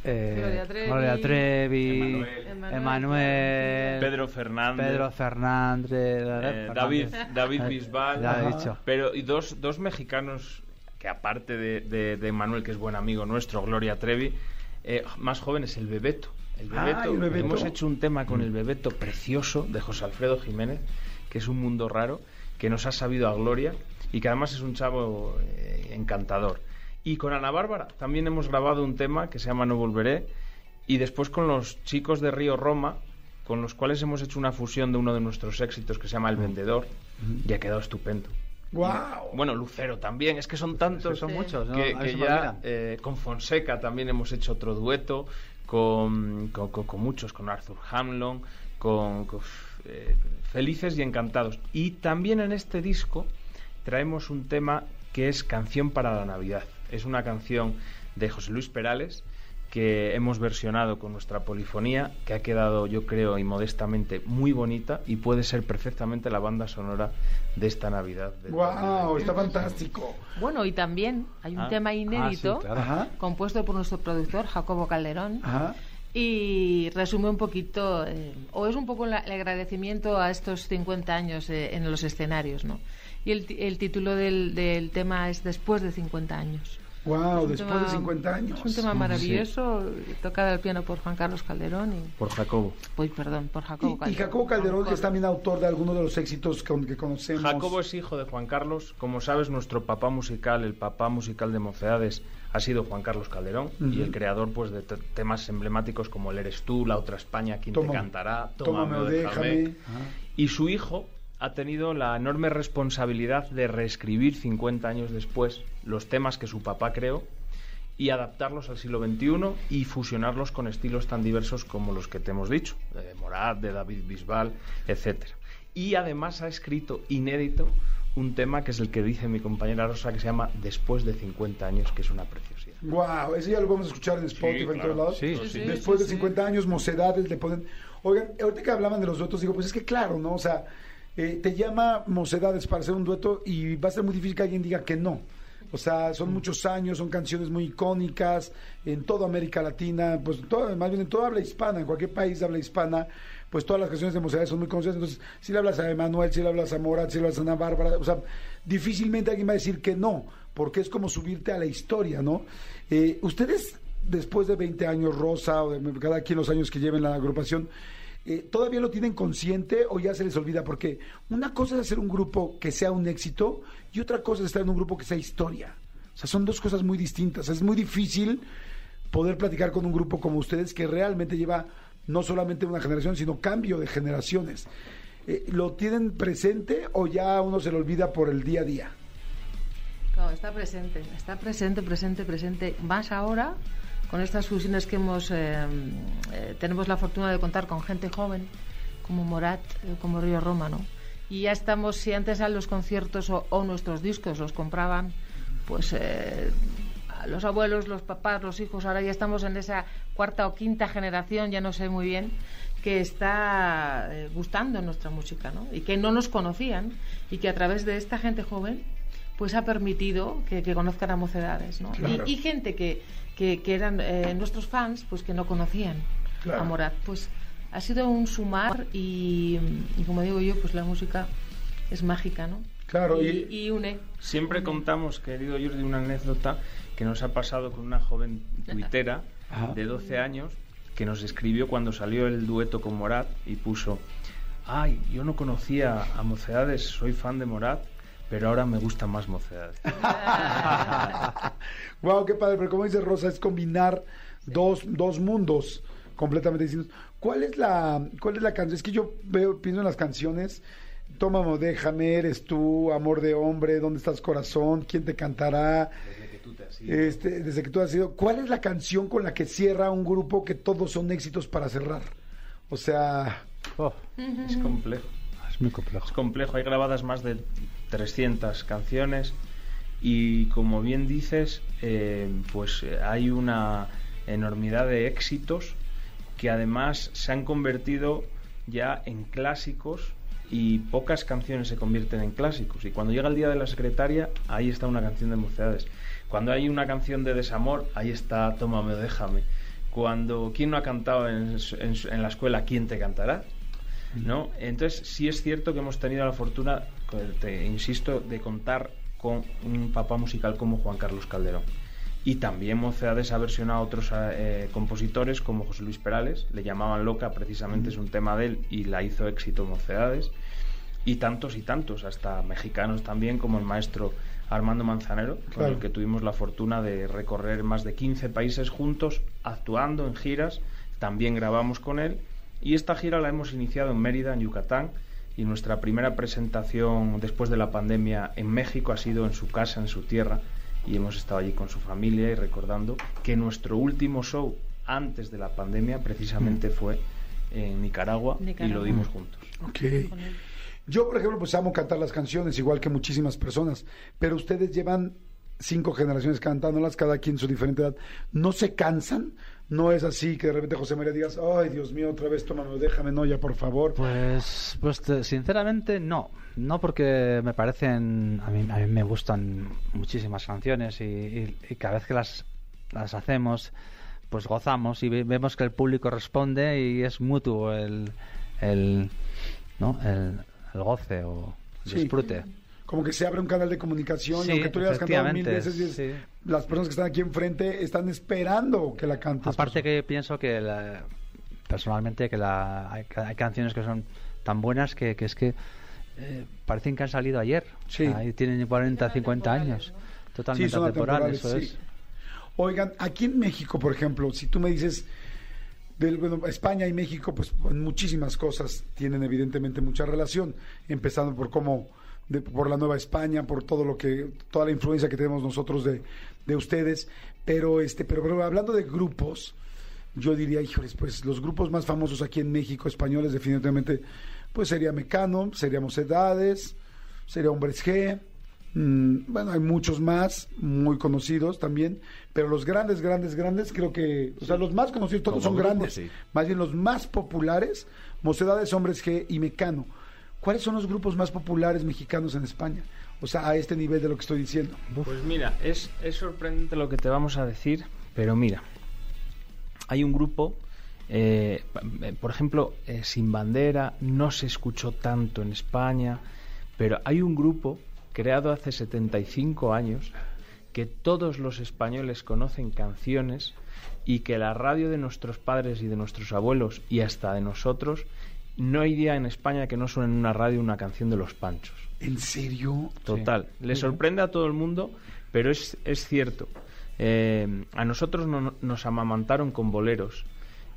G: eh,
F: Gloria Trevi,
G: Gloria Trevi,
E: Emanuel.
G: Emanuel,
E: Pedro Fernández.
G: Pedro Fernández,
E: Eh, David, David Bisbal.
G: Ya he dicho.
E: Pero y dos, dos mexicanos que aparte de, de- de Manuel, que es buen amigo nuestro, Gloria Trevi, eh, más joven es el Bebeto. El
A: Ah,
E: Bebeto,
A: el Bebeto.
E: Hemos hecho un tema con el Bebeto precioso de José Alfredo Jiménez, que es un mundo raro, que nos ha sabido a Gloria y que además es un chavo eh, encantador. Y con Ana Bárbara también hemos grabado un tema que se llama No Volveré. Y después con los chicos de Río Roma, con los cuales hemos hecho una fusión de uno de nuestros éxitos que se llama El Vendedor. Y ha quedado estupendo.
A: ¡Wow!
E: Bueno, Lucero también, es que son tantos.
G: son muchos, ¿no?
E: Que, ya eh, con Fonseca también hemos hecho otro dueto, con, con, con- con muchos, con Arthur Hamlin, con, con, eh, Felices y Encantados. Y también en este disco traemos un tema que es Canción para la Navidad. Es una canción de José Luis Perales que hemos versionado con nuestra polifonía, que ha quedado, yo creo, y modestamente muy bonita y puede ser perfectamente la banda sonora de esta Navidad. del
A: ¡Wow!
E: 2020.
A: Está fantástico.
F: Bueno, y también hay un
E: Ah.
F: tema inédito
G: Ah, sí, claro.
A: Ajá.
F: compuesto por nuestro productor Jacobo Calderón
A: Ajá.
F: Y resume un poquito, eh, o es un poco la- el agradecimiento a estos 50 años eh, en los escenarios, ¿no? Y el, título del, del tema es Después de 50 años.
A: ¡Wow! Después
F: tema-
A: de 50 años.
F: Es un tema maravilloso, tocado al piano por Juan Carlos Calderón y...
E: Por Jacobo.
F: Uy, perdón, por Jacobo
A: Y, y
F: Calderón.
A: Jacobo Calderón, que es también autor de algunos de los éxitos con- que conocemos.
E: Jacobo es hijo de Juan Carlos. Como sabes, nuestro papá musical, el papá musical de Mocedades, ha sido Juan Carlos Calderón y el creador pues de te- temas emblemáticos como El Eres tú, La Otra España, ¿Quién
A: Toma-
E: te cantará?
A: Tómame o déjame.
E: Y su hijo ha tenido la enorme responsabilidad de reescribir 50 años después los temas que su papá creó y adaptarlos al siglo XXI y fusionarlos con estilos tan diversos como los que te hemos dicho, de Morat, de David Bisbal, etcétera. Y además ha escrito inédito un tema que es el que dice mi compañera Rosa que se llama Después de 50 años, que es una preciosidad.
A: Wow, ese ya lo vamos a escuchar en Spotify en
E: claro.
A: todos lados.
G: Sí,
F: sí.
A: Después
F: Sí,
A: de
F: sí,
A: 50 años, mocedades le ponen. Oigan, ahorita que hablaban de los duetos, digo, pues es que claro, ¿no? O sea, eh, te llama mocedades para hacer un dueto y va a ser muy difícil que alguien diga que no. O sea, son muchos años, son canciones muy icónicas en toda América Latina, pues toda, más bien en toda habla hispana, en cualquier país de habla hispana, pues todas las canciones de mocedades son muy conocidas. Entonces, si le hablas a Emanuel, si le hablas a Morat, si le hablas a Ana Bárbara, o sea, difícilmente alguien va a decir que no, porque es como subirte a la historia, ¿no? Eh, Ustedes, después de 20 años, Rosa, o de cada quien los años que lleven la agrupación, eh, ¿todavía lo tienen consciente o ya se les olvida? Porque una cosa es hacer un grupo que sea un éxito y otra cosa es estar en un grupo que sea historia. O sea, son dos cosas muy distintas. Es muy difícil poder platicar con un grupo como ustedes que realmente lleva no solamente una generación, sino cambio de generaciones. Eh, ¿Lo tienen presente o ya uno se lo olvida por el día a día?
F: No, está presente, está presente, presente, presente. Más ahora, con estas fusiones que hemos, eh, eh, tenemos la fortuna de contar con gente joven, como Morat, como Río Roma, ¿no? Y ya estamos, si antes a los conciertos o, o nuestros discos los compraban, pues los abuelos, los papás, los hijos, ahora ya estamos en esa cuarta o quinta generación, ya no sé muy bien, que está eh, gustando nuestra música, ¿no? Y que no nos conocían y que a través de esta gente joven pues ha permitido que, que conozcan a mocedades, ¿no?
A: Claro.
F: Y, y gente que, que, que eran eh, nuestros fans, pues que no conocían
A: Claro.
F: a Morat. Pues ha sido un sumar y, y como digo yo, pues la música es mágica, ¿no?
A: Claro,
F: y,
A: y-
F: y une.
E: Siempre contamos, querido Jordi, una anécdota que nos ha pasado con una joven tuitera de 12 años que nos escribió cuando salió el dueto con Morat y puso, ay, yo no conocía a Mocedades, soy fan de Morat, pero ahora me gusta más Mocedades. <laughs>
A: wow, qué padre, pero como dice Rosa, es combinar dos, dos mundos completamente distintos. ¿Cuál es la, cuál es la canción? Es que yo veo, pienso en las canciones, Tómame, déjame, eres tú, amor de hombre, ¿dónde estás corazón? ¿Quién te cantará? Este, desde que tú has sido. ¿Cuál es la canción con la que cierra un grupo que todos son éxitos para cerrar? O sea,
G: Oh,
E: es complejo.
G: es muy complejo.
E: Es complejo, hay grabadas más de 300 canciones y como bien dices, eh, pues eh, hay una enormidad de éxitos que además se han convertido ya en clásicos y pocas canciones se convierten en clásicos. Y cuando llega el día de la secretaria, ahí está una canción de mocedades. Cuando hay una canción de desamor, ahí está Tómame o déjame. Cuando, ¿quién no ha cantado en, la escuela? ¿Quién te cantará? ¿no? Entonces, sí es cierto que hemos tenido la fortuna, te insisto, de contar con un papá musical como Juan Carlos Calderón. Y también Mocedades ha versionado a otros eh, compositores como José Luis Perales, le llamaban Loca, precisamente es un tema de él y la hizo éxito Mocedades. Y tantos y tantos, hasta mexicanos también, como el maestro Armando Manzanero, con
A: Claro.
E: el que tuvimos la fortuna de recorrer más de 15 países juntos, actuando en giras. También grabamos con él. Y esta gira la hemos iniciado en Mérida, en Yucatán. Y nuestra primera presentación después de la pandemia en México ha sido en su casa, en su tierra. Y hemos estado allí con su familia y recordando que nuestro último show antes de la pandemia precisamente fue en Nicaragua, y
F: Nicaragua.
E: lo dimos juntos.
A: Ok. Yo, por ejemplo, pues amo cantar las canciones, igual que muchísimas personas, pero ustedes llevan cinco generaciones cantándolas, cada quien su diferente edad. ¿No se cansan? No es así que de repente José María digas, ay, Dios mío, otra vez, tómame, déjame, no, ya, por favor.
G: Pues, pues te- sinceramente no. No porque me parecen, a mí, a mí me gustan muchísimas canciones y, y- cada vez que las, las hacemos, pues gozamos y ve- vemos que el público responde y es mutuo el, el, ¿no? el, el goce o el
A: Sí.
G: disfrute.
A: Como que se abre un canal de comunicación y
G: Sí,
A: aunque tú le hayas cantado mil veces, dices,
G: sí.
A: las personas que están aquí enfrente están esperando que la cantes.
G: Aparte que pienso que la- personalmente que la, hay, hay canciones que son tan buenas que, que es que eh, parecen que han salido ayer.
A: Sí.
G: Y tienen 40, 50 años. Totalmente
A: son
G: atemporales, eso
A: sí.
G: es.
A: Oigan, aquí en México, por ejemplo, si tú me dices, bueno, España y México, pues muchísimas cosas tienen evidentemente mucha relación, empezando por cómo, de- por la Nueva España, por todo lo que, toda la influencia que tenemos nosotros de, de ustedes, pero este, pero, hablando de grupos, yo diría, híjoles, pues los grupos más famosos aquí en México, españoles, definitivamente, pues sería Mecano, sería Mocedades, sería Hombres G, bueno, hay muchos más, muy conocidos también, pero los grandes, grandes, grandes, creo que, o sea, los más conocidos todos
B: Como
A: son
B: grupo,
A: grandes,
B: sí.
A: más bien los más populares, Mocedades, Hombres G y Mecano. ¿Cuáles son los grupos más populares mexicanos en España? O sea, a este nivel de lo que estoy diciendo.
E: Pues mira, es, es sorprendente lo que te vamos a decir, pero mira, hay un grupo, eh, eh, por ejemplo, eh, Sin Bandera, no se escuchó tanto en España, pero hay un grupo creado hace 75 años que todos los españoles conocen canciones y que la radio de nuestros padres y de nuestros abuelos y hasta de nosotros, no hay día en España que no suene en una radio una canción de los Panchos.
A: ¿En serio?
E: Total. Le sorprende a todo el mundo, pero es, es cierto. Eh, a nosotros no- nos amamantaron con boleros.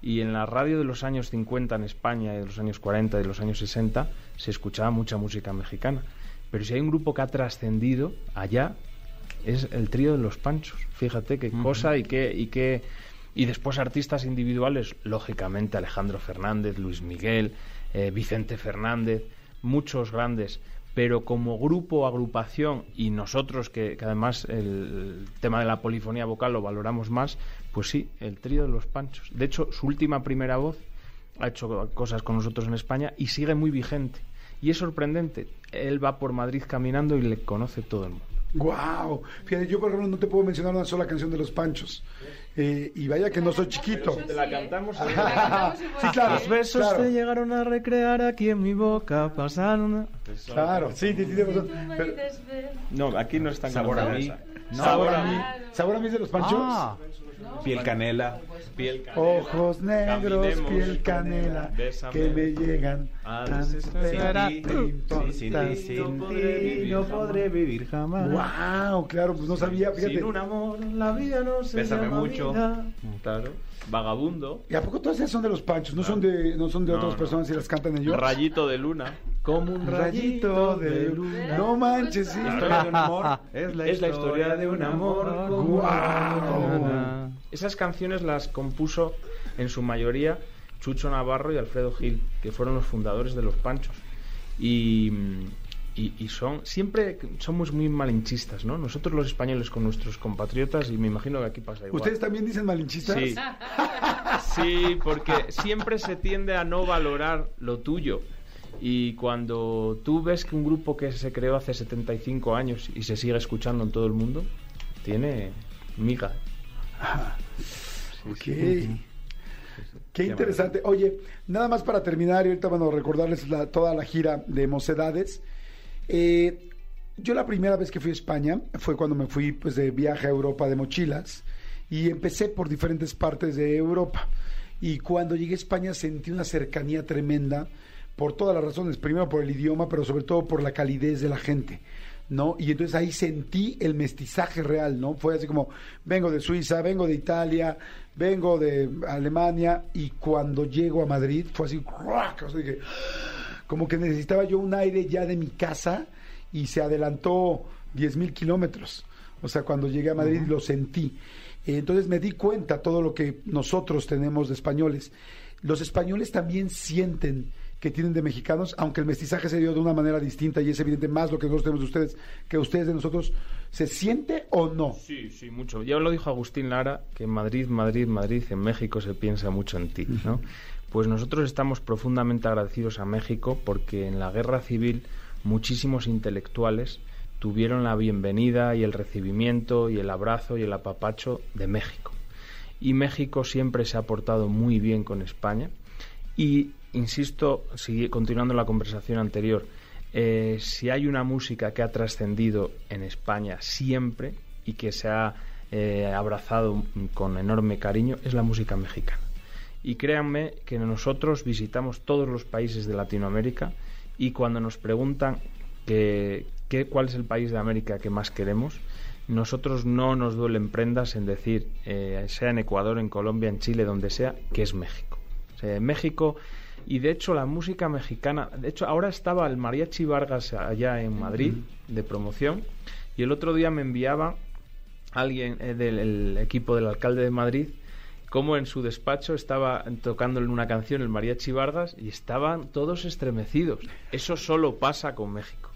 E: Y en la radio de los años 50 en España, de los años 40 y de los años 60, se escuchaba mucha música mexicana. Pero si hay un grupo que ha trascendido allá, es el trío de los Panchos. Fíjate qué cosa y qué, y qué. Y después artistas individuales, lógicamente Alejandro Fernández, Luis Miguel, eh, Vicente Fernández, muchos grandes. Pero como grupo, agrupación, y nosotros que, que además el, tema de la polifonía vocal lo valoramos más, pues sí, el trío de los Panchos. De hecho, su última primera voz ha hecho cosas con nosotros en España y sigue muy vigente. Y es sorprendente. Él va por Madrid caminando y le conoce todo el mundo.
A: Wow. Fíjate, yo por ejemplo no te puedo mencionar una sola canción de los Panchos. Eh, y vaya que no soy chiquito.
E: la cantamos. <laughs>
A: sí, claro.
E: Los besos
A: claro,
E: te llegaron a recrear aquí en mi boca, pasaron. a-
A: Claro, sí, sí, sí. Pero-
E: No, aquí no están
B: Sabor a mí.
A: Sabor a mí. Sabor a mí es de los Panchos.
G: Ah,
B: Piel canela.
E: Piel canela.
A: Ojos negros, piel canela,
E: bésame.
A: que me llegan
E: A
A: desesperar.
B: Sin ti, sin ti, no podré vivir jamás.
A: Wow, claro, pues no sabía, fíjate.
E: Sin un amor, la vida no se
B: Bésame
E: llama
B: mucho.
E: vida. Claro. Vagabundo.
A: ¿Y a poco todas esas son de los Panchos? ¿No son de, no son de
E: No,
A: otras
E: no.
A: personas y las cantan ellos?
E: Rayito de luna. Como un
A: Rayito de luna. No manches, sí.
B: La historia de un amor <laughs> es la,
E: Es la historia de un amor.
A: Guau.
E: Esas canciones las compuso en su mayoría Chucho Navarro y Alfredo Gil, que fueron los fundadores de Los Panchos. Y, y, y son siempre somos muy malinchistas, ¿no? Nosotros los españoles con nuestros compatriotas y me imagino que aquí pasa igual.
A: ¿Ustedes también dicen malinchistas?
E: Sí. Sí, porque siempre se tiende a no valorar lo tuyo. Y cuando tú ves que un grupo que se creó hace 75 años y se sigue escuchando en todo el mundo, tiene miga.
A: Ok. Qué interesante. Oye, nada más para terminar, y ahorita bueno, recordarles la- toda la gira de Mocedades. Eh, yo la primera vez que fui a España fue cuando me fui pues de viaje a Europa de mochilas y empecé por diferentes partes de Europa. Y cuando llegué a España sentí una cercanía tremenda por todas las razones. Primero por el idioma, pero sobre todo por la calidez de la gente. ¿No? Y entonces ahí sentí el mestizaje real, ¿no? Fue así como, vengo de Suiza, vengo de Italia, vengo de Alemania, y cuando llego a Madrid fue así, ¡ruac! O sea, dije, como que necesitaba yo un aire ya de mi casa y se adelantó 10 mil kilómetros. O sea, cuando llegué a Madrid lo sentí. Entonces me di cuenta todo lo que nosotros tenemos de españoles. Los españoles también sienten que tienen de mexicanos, aunque el mestizaje se dio de una manera distinta y es evidente más lo que nosotros tenemos de ustedes que ustedes de nosotros, ¿se siente o no?
E: Sí, sí, mucho. Ya lo dijo Agustín Lara, que en Madrid, Madrid, Madrid, en México se piensa mucho en ti, ¿no? Pues nosotros estamos profundamente agradecidos a México porque en la guerra civil muchísimos intelectuales tuvieron la bienvenida y el recibimiento y el abrazo y el apapacho de México. Y México siempre se ha portado muy bien con España y insisto, sigue, continuando la conversación anterior, eh, si hay una música que ha trascendido en España siempre y que se ha eh, abrazado con enorme cariño, es la música mexicana. Y créanme que nosotros visitamos todos los países de Latinoamérica y cuando nos preguntan que, cuál es el país de América que más queremos, nosotros no nos duelen prendas en decir, eh, sea en Ecuador, en Colombia, en Chile, donde sea, que es México. México y de hecho la música mexicana, de hecho ahora estaba el Mariachi Vargas allá en Madrid de promoción y el otro día me enviaba alguien eh, del equipo del alcalde de Madrid como en su despacho estaba tocándole una canción el Mariachi Vargas y estaban todos estremecidos. Eso solo pasa con México.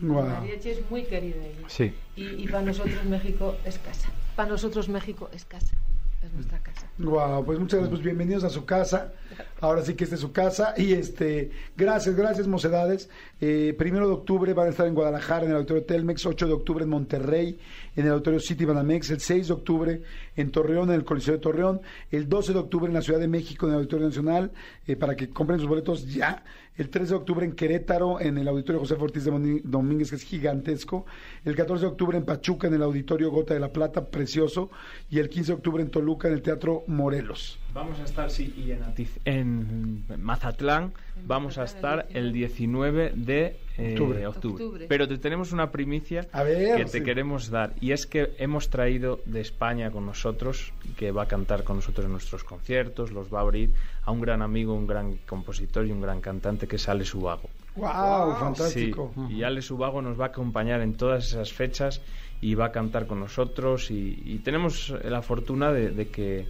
F: El mariachi es muy querido Sí. Y, y para nosotros México es casa. Para nosotros México es casa es nuestra casa.
A: Wow, pues muchas gracias, pues bienvenidos a su casa. Ahora sí que esta es su casa. Y este, gracias, gracias, mocedades. Eh, primero de octubre van a estar en Guadalajara, en el Auditorio Telmex, 8 de octubre en Monterrey, en el Auditorio City Banamex, el 6 de octubre en Torreón, en el Coliseo de Torreón, el 12 de octubre en la Ciudad de México, en el Auditorio Nacional, eh, para que compren sus boletos ya el 3 de octubre en Querétaro, en el Auditorio José Ortiz de Domínguez, que es gigantesco, el 14 de octubre en Pachuca, en el Auditorio Gota de la Plata, precioso, y el 15 de octubre en Toluca, en el Teatro Morelos.
E: Vamos a estar, sí, y en, en Mazatlán vamos a estar el 19 de eh, octubre. Pero te tenemos una primicia que te queremos dar, y es que hemos traído de España con nosotros, que va a cantar con nosotros en nuestros conciertos, los va a abrir, a un gran amigo, un gran compositor y un gran cantante que es Ale Subago.
A: ¡Wow! fantástico.
E: y Ale Subago nos va a acompañar en todas esas fechas y va a cantar con nosotros y, tenemos la fortuna de, que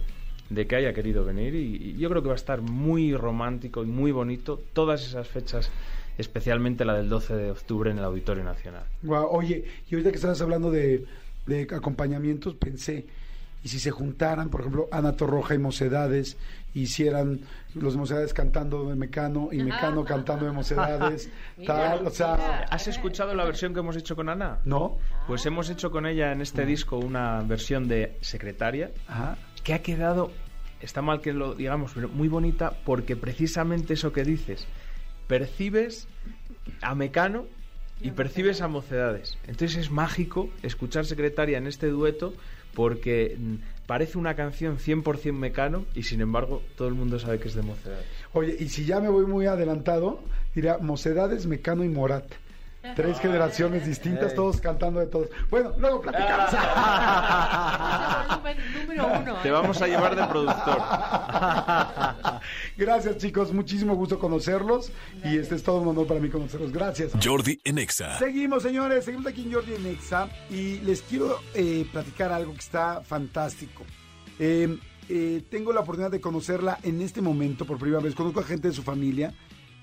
E: de que haya querido venir y, yo creo que va a estar muy romántico y muy bonito todas esas fechas especialmente la del 12 de octubre en el Auditorio Nacional.
A: Wow, oye, y ahorita que estabas hablando de, de acompañamientos, pensé, y si se juntaran, por ejemplo, Ana Torroja y Mocedades, hicieran los Mocedades cantando de Mecano y Mecano cantando de Mocedades, <laughs> tal, o sea...
E: ¿Has escuchado la versión que hemos hecho con Ana?
A: No.
E: Pues hemos hecho con ella en este disco una versión de Secretaria, que ha quedado, está mal que lo digamos, pero muy bonita porque precisamente eso que dices, percibes a Mecano y percibes a Mocedades. Entonces es mágico escuchar Secretaria en este dueto porque mm, parece una canción 100% mecano y sin embargo todo el mundo sabe que es de Mocedades.
A: Oye, y si ya me voy muy adelantado, diría Mocedades, Mecano y Morat. Tres generaciones distintas, todos cantando de todos. Bueno, luego platicamos. <laughs>
E: Te vamos a llevar de productor.
A: Gracias, chicos. Muchísimo gusto conocerlos. Y este es todo un honor para mí conocerlos. Gracias.
C: Jordi Enexa.
A: Seguimos, señores. Seguimos aquí en Jordi Enexa. Y les quiero eh, platicar algo que está fantástico. Eh, eh, tengo la oportunidad de conocerla en este momento por primera vez. Conozco a gente de su familia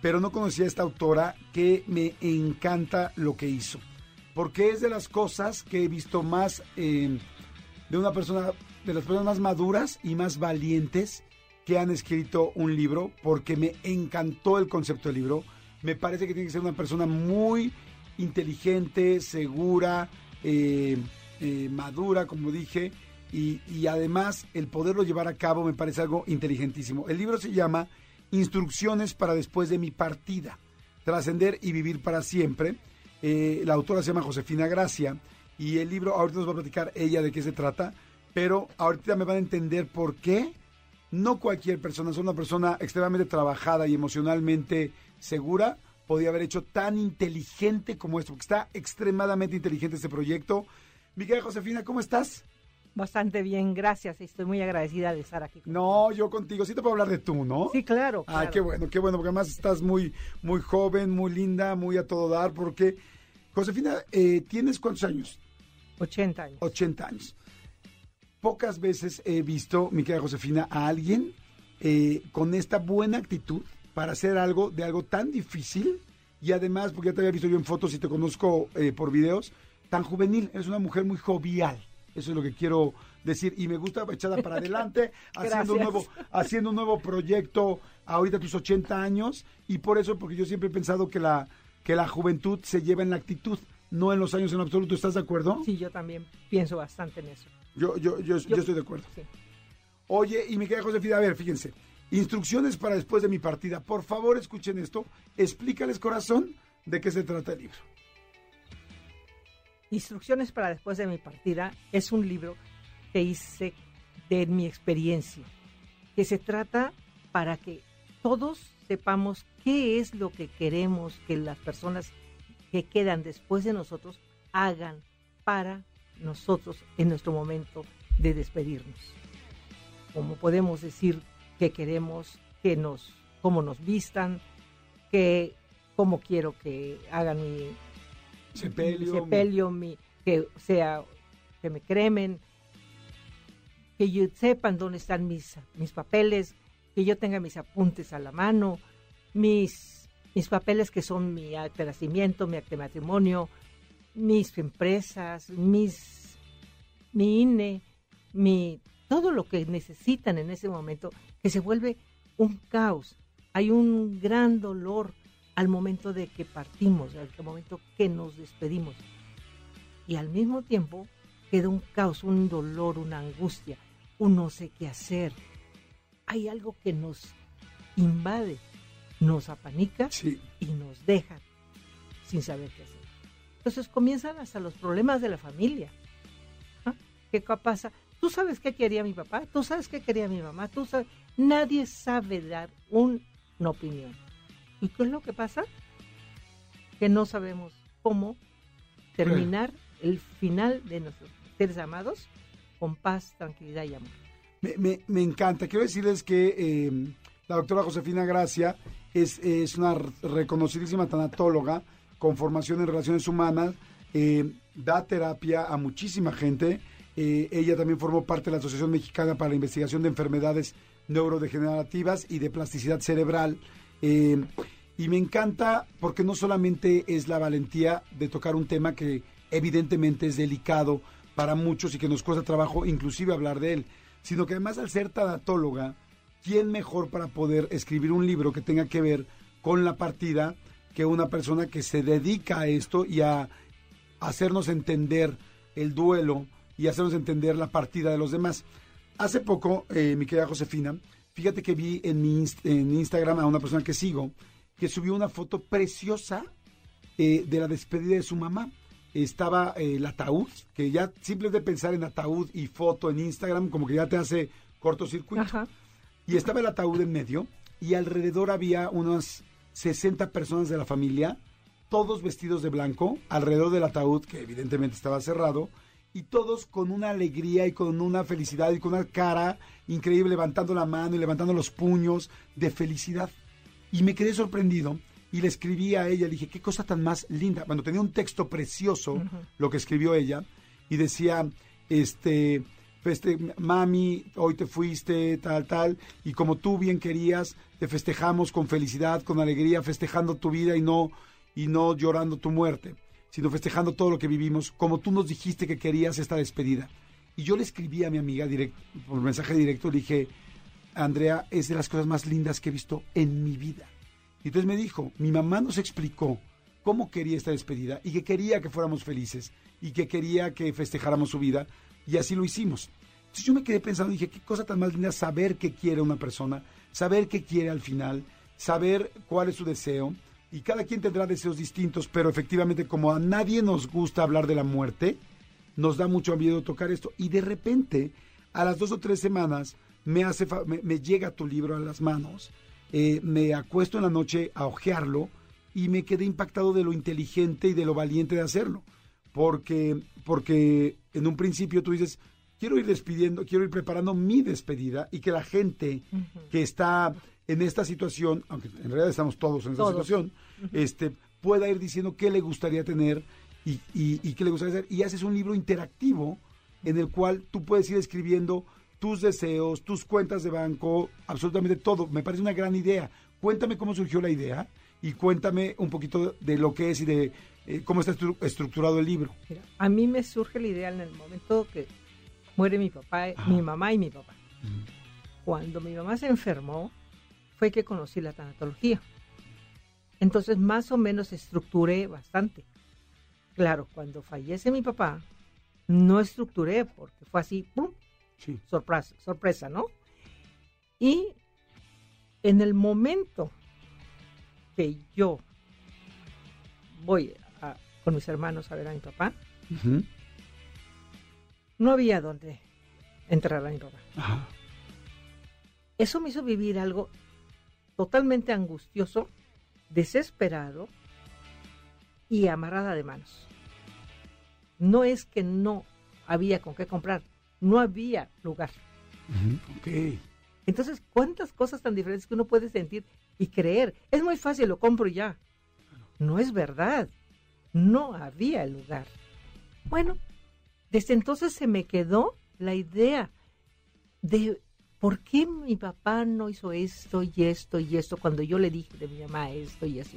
A: pero no conocía a esta autora que me encanta lo que hizo. Porque es de las cosas que he visto más eh, de una persona, de las personas más maduras y más valientes que han escrito un libro, porque me encantó el concepto del libro. Me parece que tiene que ser una persona muy inteligente, segura, eh, eh, madura, como dije, y además el poderlo llevar a cabo me parece algo inteligentísimo. El libro se llama Instrucciones para después de mi partida. Trascender y vivir para siempre. Eh, la autora se llama Josefina Gracia y el libro, ahorita nos va a platicar ella de qué se trata, pero ahorita me van a entender por qué no cualquier persona, es una persona extremadamente trabajada y emocionalmente segura, podía haber hecho tan inteligente como esto, porque está extremadamente inteligente este proyecto. Miguel Josefina, ¿cómo estás?
H: Bastante bien, gracias. Estoy muy agradecida de estar aquí.
A: No, yo contigo. Sí te puedo hablar de tú, ¿no?
H: Sí, claro.
A: Ah, qué bueno, qué bueno, porque además estás muy, muy joven, muy linda, muy a todo dar, porque, Josefina, eh, ¿tienes cuántos años?
H: 80 años.
A: 80 años. Pocas veces he visto, mi querida Josefina, a alguien eh, con esta buena actitud para hacer algo de algo tan difícil y además, porque ya te había visto yo en fotos y te conozco eh, por videos, tan juvenil. Eres una mujer muy jovial. Eso es lo que quiero decir. Y me gusta echada para adelante, <laughs> haciendo un, nuevo, haciendo un nuevo proyecto ahorita a tus 80 años. Y por eso, porque yo siempre he pensado que la, que la juventud se lleva en la actitud, no en los años en absoluto. ¿Estás de acuerdo?
H: Sí, yo también pienso bastante en eso.
A: Yo, yo, yo, yo, estoy de acuerdo. Oye, y me queda Josefina, a ver, fíjense. Instrucciones para después de mi partida. Por favor, escuchen esto. Explícales, corazón, de qué se trata el libro.
H: Instrucciones para después de mi partida es un libro que hice de mi experiencia, que se trata para que todos sepamos qué es lo que queremos que las personas que quedan después de nosotros hagan para nosotros en nuestro momento de despedirnos. Como podemos decir que queremos que nos, cómo nos vistan, que cómo quiero que hagan mi
A: sepelio,
H: mi, que sea, que me cremen, que yo sepan dónde están mis, mis papeles, que yo tenga mis apuntes a la mano, mis, mis papeles que son mi acta de nacimiento, mi acta de matrimonio, mis empresas, mis, mi INE, mi, todo lo que necesitan en ese momento, que se vuelve un caos. Hay un gran dolor al momento de que partimos, al momento que nos despedimos. Y al mismo tiempo queda un caos, un dolor, una angustia, un no sé qué hacer. Hay algo que nos invade, nos apanica y nos deja sin saber qué hacer. Entonces comienzan hasta los problemas de la familia. ¿Ah? ¿Qué pasa? Tú sabes qué quería mi papá, tú sabes qué quería mi mamá, tú sabes. Nadie sabe dar una opinión ¿Y qué es lo que pasa? Que no sabemos cómo terminar el final de nuestros seres amados con paz, tranquilidad y amor.
A: Me, me, encanta. Quiero decirles que eh, la doctora Josefina Gracia es, es, una reconocidísima tanatóloga con formación en relaciones humanas, eh, da terapia a muchísima gente. Eh, ella también formó parte de la Asociación Mexicana para la Investigación de Enfermedades Neurodegenerativas y de Plasticidad Cerebral. Eh, y me encanta porque no solamente es la valentía de tocar un tema que evidentemente es delicado para muchos y que nos cuesta trabajo inclusive hablar de él, sino que además al ser tanatóloga, ¿quién mejor para poder escribir un libro que tenga que ver con la partida que una persona que se dedica a esto y a hacernos entender el duelo y hacernos entender la partida de los demás? Hace poco, eh, mi querida Josefina, Fíjate que vi en mi en Instagram a una persona que sigo que subió una foto preciosa eh, de la despedida de su mamá. Estaba eh, el ataúd, que ya simplemente pensar en ataúd y foto en Instagram como que ya te hace cortocircuito. Y estaba el ataúd en medio y alrededor había unas 60 personas de la familia, todos vestidos de blanco, alrededor del ataúd, que evidentemente estaba cerrado, y todos con una alegría y con una felicidad y con una cara increíble, levantando la mano y levantando los puños de felicidad. Y me quedé sorprendido y le escribí a ella, dije, qué cosa tan más linda. Bueno, tenía un texto precioso, lo que escribió ella, y decía, este, feste mami, hoy te fuiste, tal, tal, y como tú bien querías, te festejamos con felicidad, con alegría, festejando tu vida y no, y no llorando tu muerte sino festejando todo lo que vivimos, como tú nos dijiste que querías esta despedida. Y yo le escribí a mi amiga directo, por mensaje directo, le dije, Andrea, es de las cosas más lindas que he visto en mi vida. Y entonces me dijo, mi mamá nos explicó cómo quería esta despedida y que quería que fuéramos felices y que quería que festejáramos su vida y así lo hicimos. Entonces yo me quedé pensando, dije, qué cosa tan más linda saber qué quiere una persona, saber qué quiere al final, saber cuál es su deseo, y cada quien tendrá deseos distintos, pero efectivamente como a nadie nos gusta hablar de la muerte, nos da mucho miedo tocar esto. Y de repente, a las dos o tres semanas, me, hace fa- me, me llega tu libro a las manos, eh, me acuesto en la noche a hojearlo y me quedé impactado de lo inteligente y de lo valiente de hacerlo. Porque, porque en un principio tú dices, quiero ir despidiendo, quiero ir preparando mi despedida y que la gente que está en esta situación, aunque en realidad estamos todos en esta
H: Todos.
A: situación, este, pueda ir diciendo qué le gustaría tener y, y- y qué le gustaría hacer. Y haces un libro interactivo en el cual tú puedes ir escribiendo tus deseos, tus cuentas de banco, absolutamente todo. Me parece una gran idea. Cuéntame cómo surgió la idea y cuéntame un poquito de lo que es y de eh, cómo está estru- estructurado el libro.
H: Mira, a mí me surge la idea en el momento que muere mi papá, mi mamá y mi papá. Cuando mi mamá se enfermó, fue que conocí la tanatología. Entonces, más o menos estructuré bastante. Claro, cuando fallece mi papá, no estructuré porque fue así, ¡pum!
A: Sí.
H: Sorpresa, sorpresa, ¿no? Y en el momento que yo voy a- con mis hermanos a ver a mi papá, no había dónde enterrar a mi papá.
A: Ajá.
H: Eso me hizo vivir algo totalmente angustioso, desesperado y amarrada de manos. No es que no había con qué comprar, no había lugar.
A: Ok.
H: Entonces, ¿cuántas cosas tan diferentes que uno puede sentir y creer? Es muy fácil, lo compro y ya. No es verdad. No había lugar. Bueno, desde entonces se me quedó la idea de por qué mi papá no hizo esto y esto y esto cuando yo le dije de mi mamá esto y esto.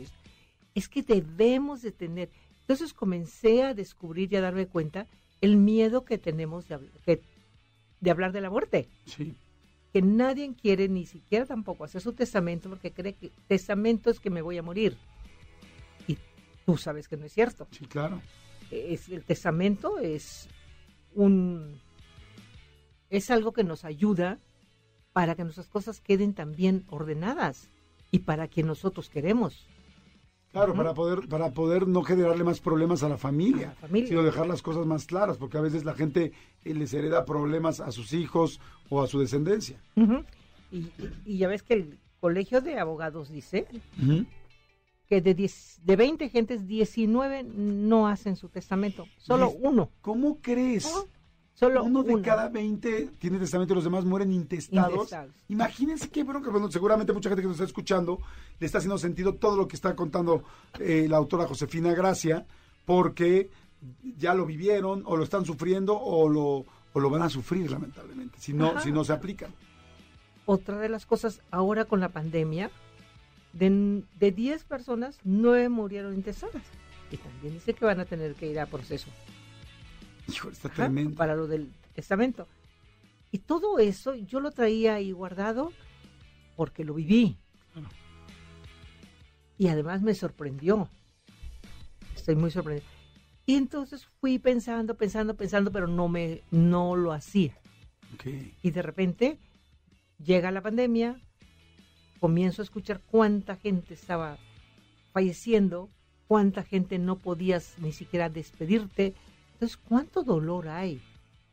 H: Es que debemos de tener. Entonces comencé a descubrir y a darme cuenta el miedo que tenemos de, habl- que- de hablar de la muerte
A: Sí.
H: que nadie quiere ni siquiera tampoco hacer su testamento porque cree que testamento es que me voy a morir. Y tú sabes que no es cierto.
A: Sí, claro.
H: Es, el testamento es un es algo que nos ayuda para que nuestras cosas queden también ordenadas y para quien nosotros queremos.
A: Claro, para poder para poder no generarle más problemas a la familia,
H: A la familia.
A: sino dejar las cosas más claras, porque a veces la gente eh, les hereda problemas a sus hijos o a su descendencia.
H: Y, y- y ya ves que el colegio de abogados dice que de, 10 de 20 gentes, 19 no hacen su testamento. Solo uno.
A: ¿Cómo crees?
H: Solo
A: Uno de
H: uno.
A: cada 20 tiene testamento y los demás mueren intestados.
H: Intestados.
A: Imagínense qué bronca. Bueno, seguramente mucha gente que nos está escuchando le está haciendo sentido todo lo que está contando eh, la autora Josefina Gracia, porque ya lo vivieron, o lo están sufriendo, o lo, o lo van a sufrir, lamentablemente, si no,
H: Ajá.
A: si no se aplican.
H: Otra de las cosas ahora con la pandemia, de, de 10 personas, 9 murieron intestadas. Y también dice que van a tener que ir a proceso
A: Hijo, está
H: Ajá,
A: tremendo.
H: para lo del testamento. Y todo eso yo lo traía ahí guardado porque lo viví.
A: Claro.
H: Y además me sorprendió. Estoy muy sorprendido. Y entonces fui pensando, pensando, pensando, pero no me no lo hacía. Y de repente llega la pandemia, comienzo a escuchar cuánta gente estaba falleciendo, cuánta gente no podías ni siquiera despedirte. Entonces, ¿cuánto dolor hay?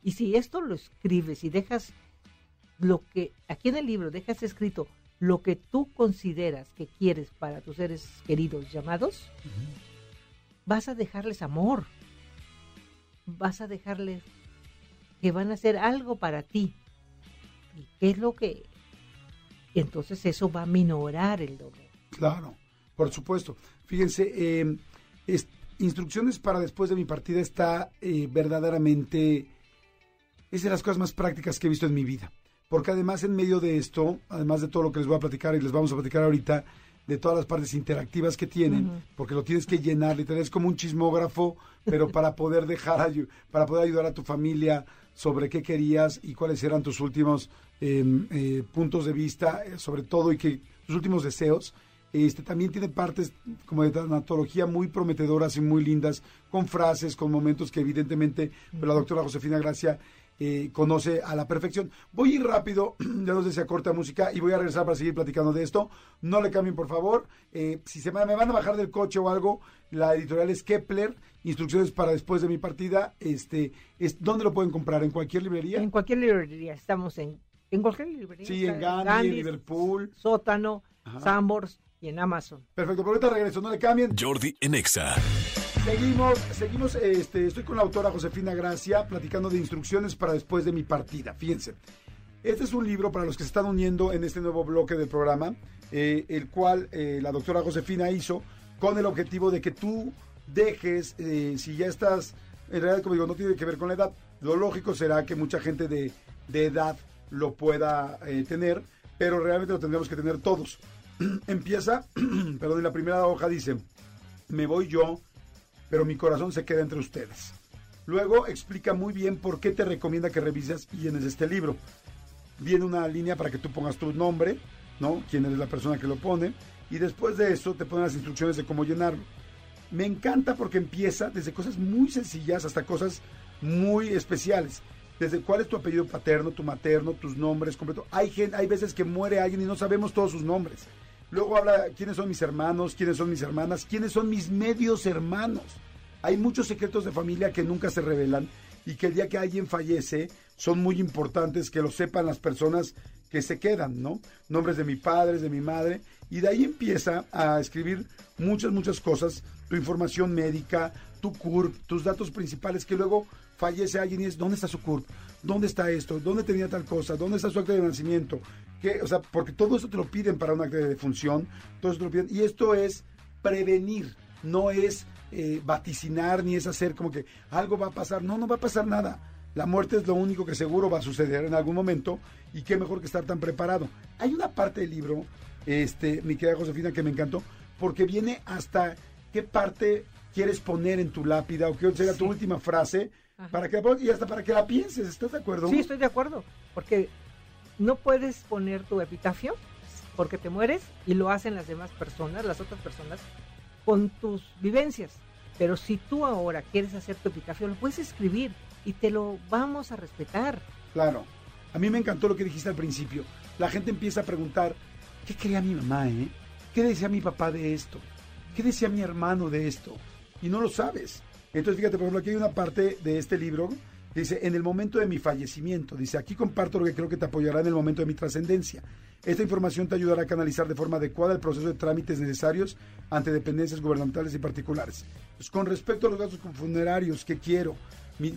H: Y si esto lo escribes y dejas lo que, aquí en el libro, dejas escrito lo que tú consideras que quieres para tus seres queridos llamados, vas a dejarles amor, vas a dejarles que van a hacer algo para ti. ¿Y qué es lo que...? Entonces eso va a minorar el dolor.
A: Claro, por supuesto. Fíjense, eh, es- instrucciones para después de mi partida está eh, verdaderamente... Es de las cosas más prácticas que he visto en mi vida. Porque además en medio de esto, además de todo lo que les voy a platicar y les vamos a platicar ahorita, de todas las partes interactivas que tienen, porque lo tienes que llenar, literal, es como un chismógrafo, pero <laughs> para poder dejar, para poder ayudar a tu familia sobre qué querías y cuáles eran tus últimos eh, eh, puntos de vista, eh, sobre todo, y que tus últimos deseos. Este también tiene partes como de tanatología muy prometedoras y muy lindas, con frases, con momentos que evidentemente pues, la doctora Josefina Gracia eh, conoce a la perfección. Voy a ir rápido, <clears throat> ya no sé si corta música, y voy a regresar para seguir platicando de esto. No le cambien, por favor. Eh, si se me, me van a bajar del coche o algo, la editorial es Kepler, instrucciones para después de mi partida. Este, es, ¿Dónde lo pueden comprar? ¿En cualquier librería?
H: En cualquier librería. Estamos en, en cualquier librería.
A: Sí, en Gandhi, en Liverpool.
H: Sótano. Sambors y en Amazon.
A: Perfecto, por ahorita regreso, no le cambien.
C: Jordi en Exa.
A: Seguimos, seguimos, este, estoy con la autora Josefina Gracia platicando de instrucciones para después de mi partida. Fíjense, este es un libro para los que se están uniendo en este nuevo bloque del programa, eh, el cual eh, la doctora Josefina hizo con el objetivo de que tú dejes, eh, si ya estás, en realidad como digo, no tiene que ver con la edad, lo lógico será que mucha gente de, de edad lo pueda eh, tener, pero realmente lo tendremos que tener todos. <clears throat> Empieza, <clears throat> perdón, en la primera hoja dice, me voy yo, pero mi corazón se queda entre ustedes. Luego explica muy bien por qué te recomienda que revises y llenes este libro. Viene una línea para que tú pongas tu nombre, ¿no? Quién eres la persona que lo pone. Y después de eso te ponen las instrucciones de cómo llenarlo. Me encanta porque empieza desde cosas muy sencillas hasta cosas muy especiales. Desde cuál es tu apellido paterno, tu materno, tus nombres completos. Hay, hay veces que muere alguien y no sabemos todos sus nombres. Luego habla quiénes son mis hermanos, quiénes son mis hermanas, quiénes son mis medios hermanos. Hay muchos secretos de familia que nunca se revelan y que el día que alguien fallece son muy importantes que lo sepan las personas que se quedan, ¿no? Nombres de mi padre, de mi madre, y de ahí empieza a escribir muchas, muchas cosas, tu información médica, tu CURP, tus datos principales, que luego fallece alguien y es, ¿dónde está su CURP? ¿Dónde está esto? ¿Dónde tenía tal cosa? ¿Dónde está su acta de nacimiento? O sea, porque todo eso te lo piden para un acta de defunción, todo eso te lo piden, y esto es prevenir, no es eh, vaticinar ni es hacer como que algo va a pasar, no, no va a pasar nada. La muerte es lo único que seguro va a suceder en algún momento y qué mejor que estar tan preparado. Hay una parte del libro, este, mi querida Josefina, que me encantó, porque viene hasta qué parte quieres poner en tu lápida o qué será tu última frase para que y hasta para que la pienses. ¿Estás de acuerdo?
H: Sí, estoy de acuerdo. Porque no puedes poner tu epitafio porque te mueres y lo hacen las demás personas, las otras personas, con tus vivencias. Pero si tú ahora quieres hacer tu epitafio, lo puedes escribir y te lo vamos a respetar.
A: Claro. A mí me encantó lo que dijiste al principio. La gente empieza a preguntar, ¿qué quería mi mamá, eh? ¿Qué decía mi papá de esto? ¿Qué decía mi hermano de esto? Y no lo sabes. Entonces, fíjate, por ejemplo, aquí hay una parte de este libro dice, en el momento de mi fallecimiento, dice, aquí comparto lo que creo que te apoyará en el momento de mi trascendencia. Esta información te ayudará a canalizar de forma adecuada el proceso de trámites necesarios ante dependencias gubernamentales y particulares. Pues, con respecto a los gastos funerarios, ¿qué quiero?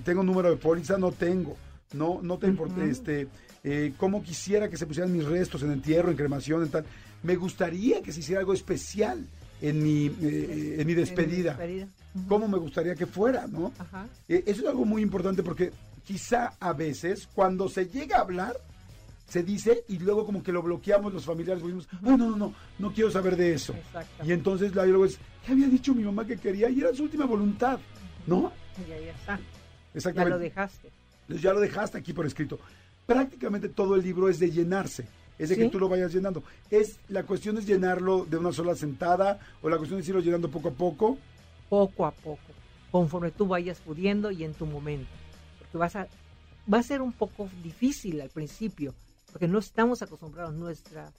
A: ¿Tengo un número de póliza? No tengo. No, no te importa, este, eh, cómo quisiera que se pusieran mis restos en entierro, en cremación, en tal. Me gustaría que se hiciera algo especial en mi, eh, en mi despedida.
H: despedida.
A: Cómo me gustaría que fuera, ¿no?
H: Ajá.
A: Eh, eso es algo muy importante porque quizá a veces cuando se llega a hablar, se dice y luego como que lo bloqueamos los familiares, decimos, "Ay, no, no, no, no quiero saber de eso. Y entonces la- luego es, ¿qué había dicho mi mamá que quería? Y era su última voluntad, ¿no?
H: Y ahí está. Ya
A: Exactamente.
H: lo dejaste.
A: Entonces ya lo dejaste aquí por escrito. Prácticamente todo el libro es de llenarse, es de que tú lo vayas llenando. Es La cuestión es llenarlo de una sola sentada o la cuestión es irlo llenando poco a poco.
H: poco a poco, conforme tú vayas pudiendo y en tu momento. Porque vas a, va a ser un poco difícil al principio, porque no estamos acostumbrados, nuestra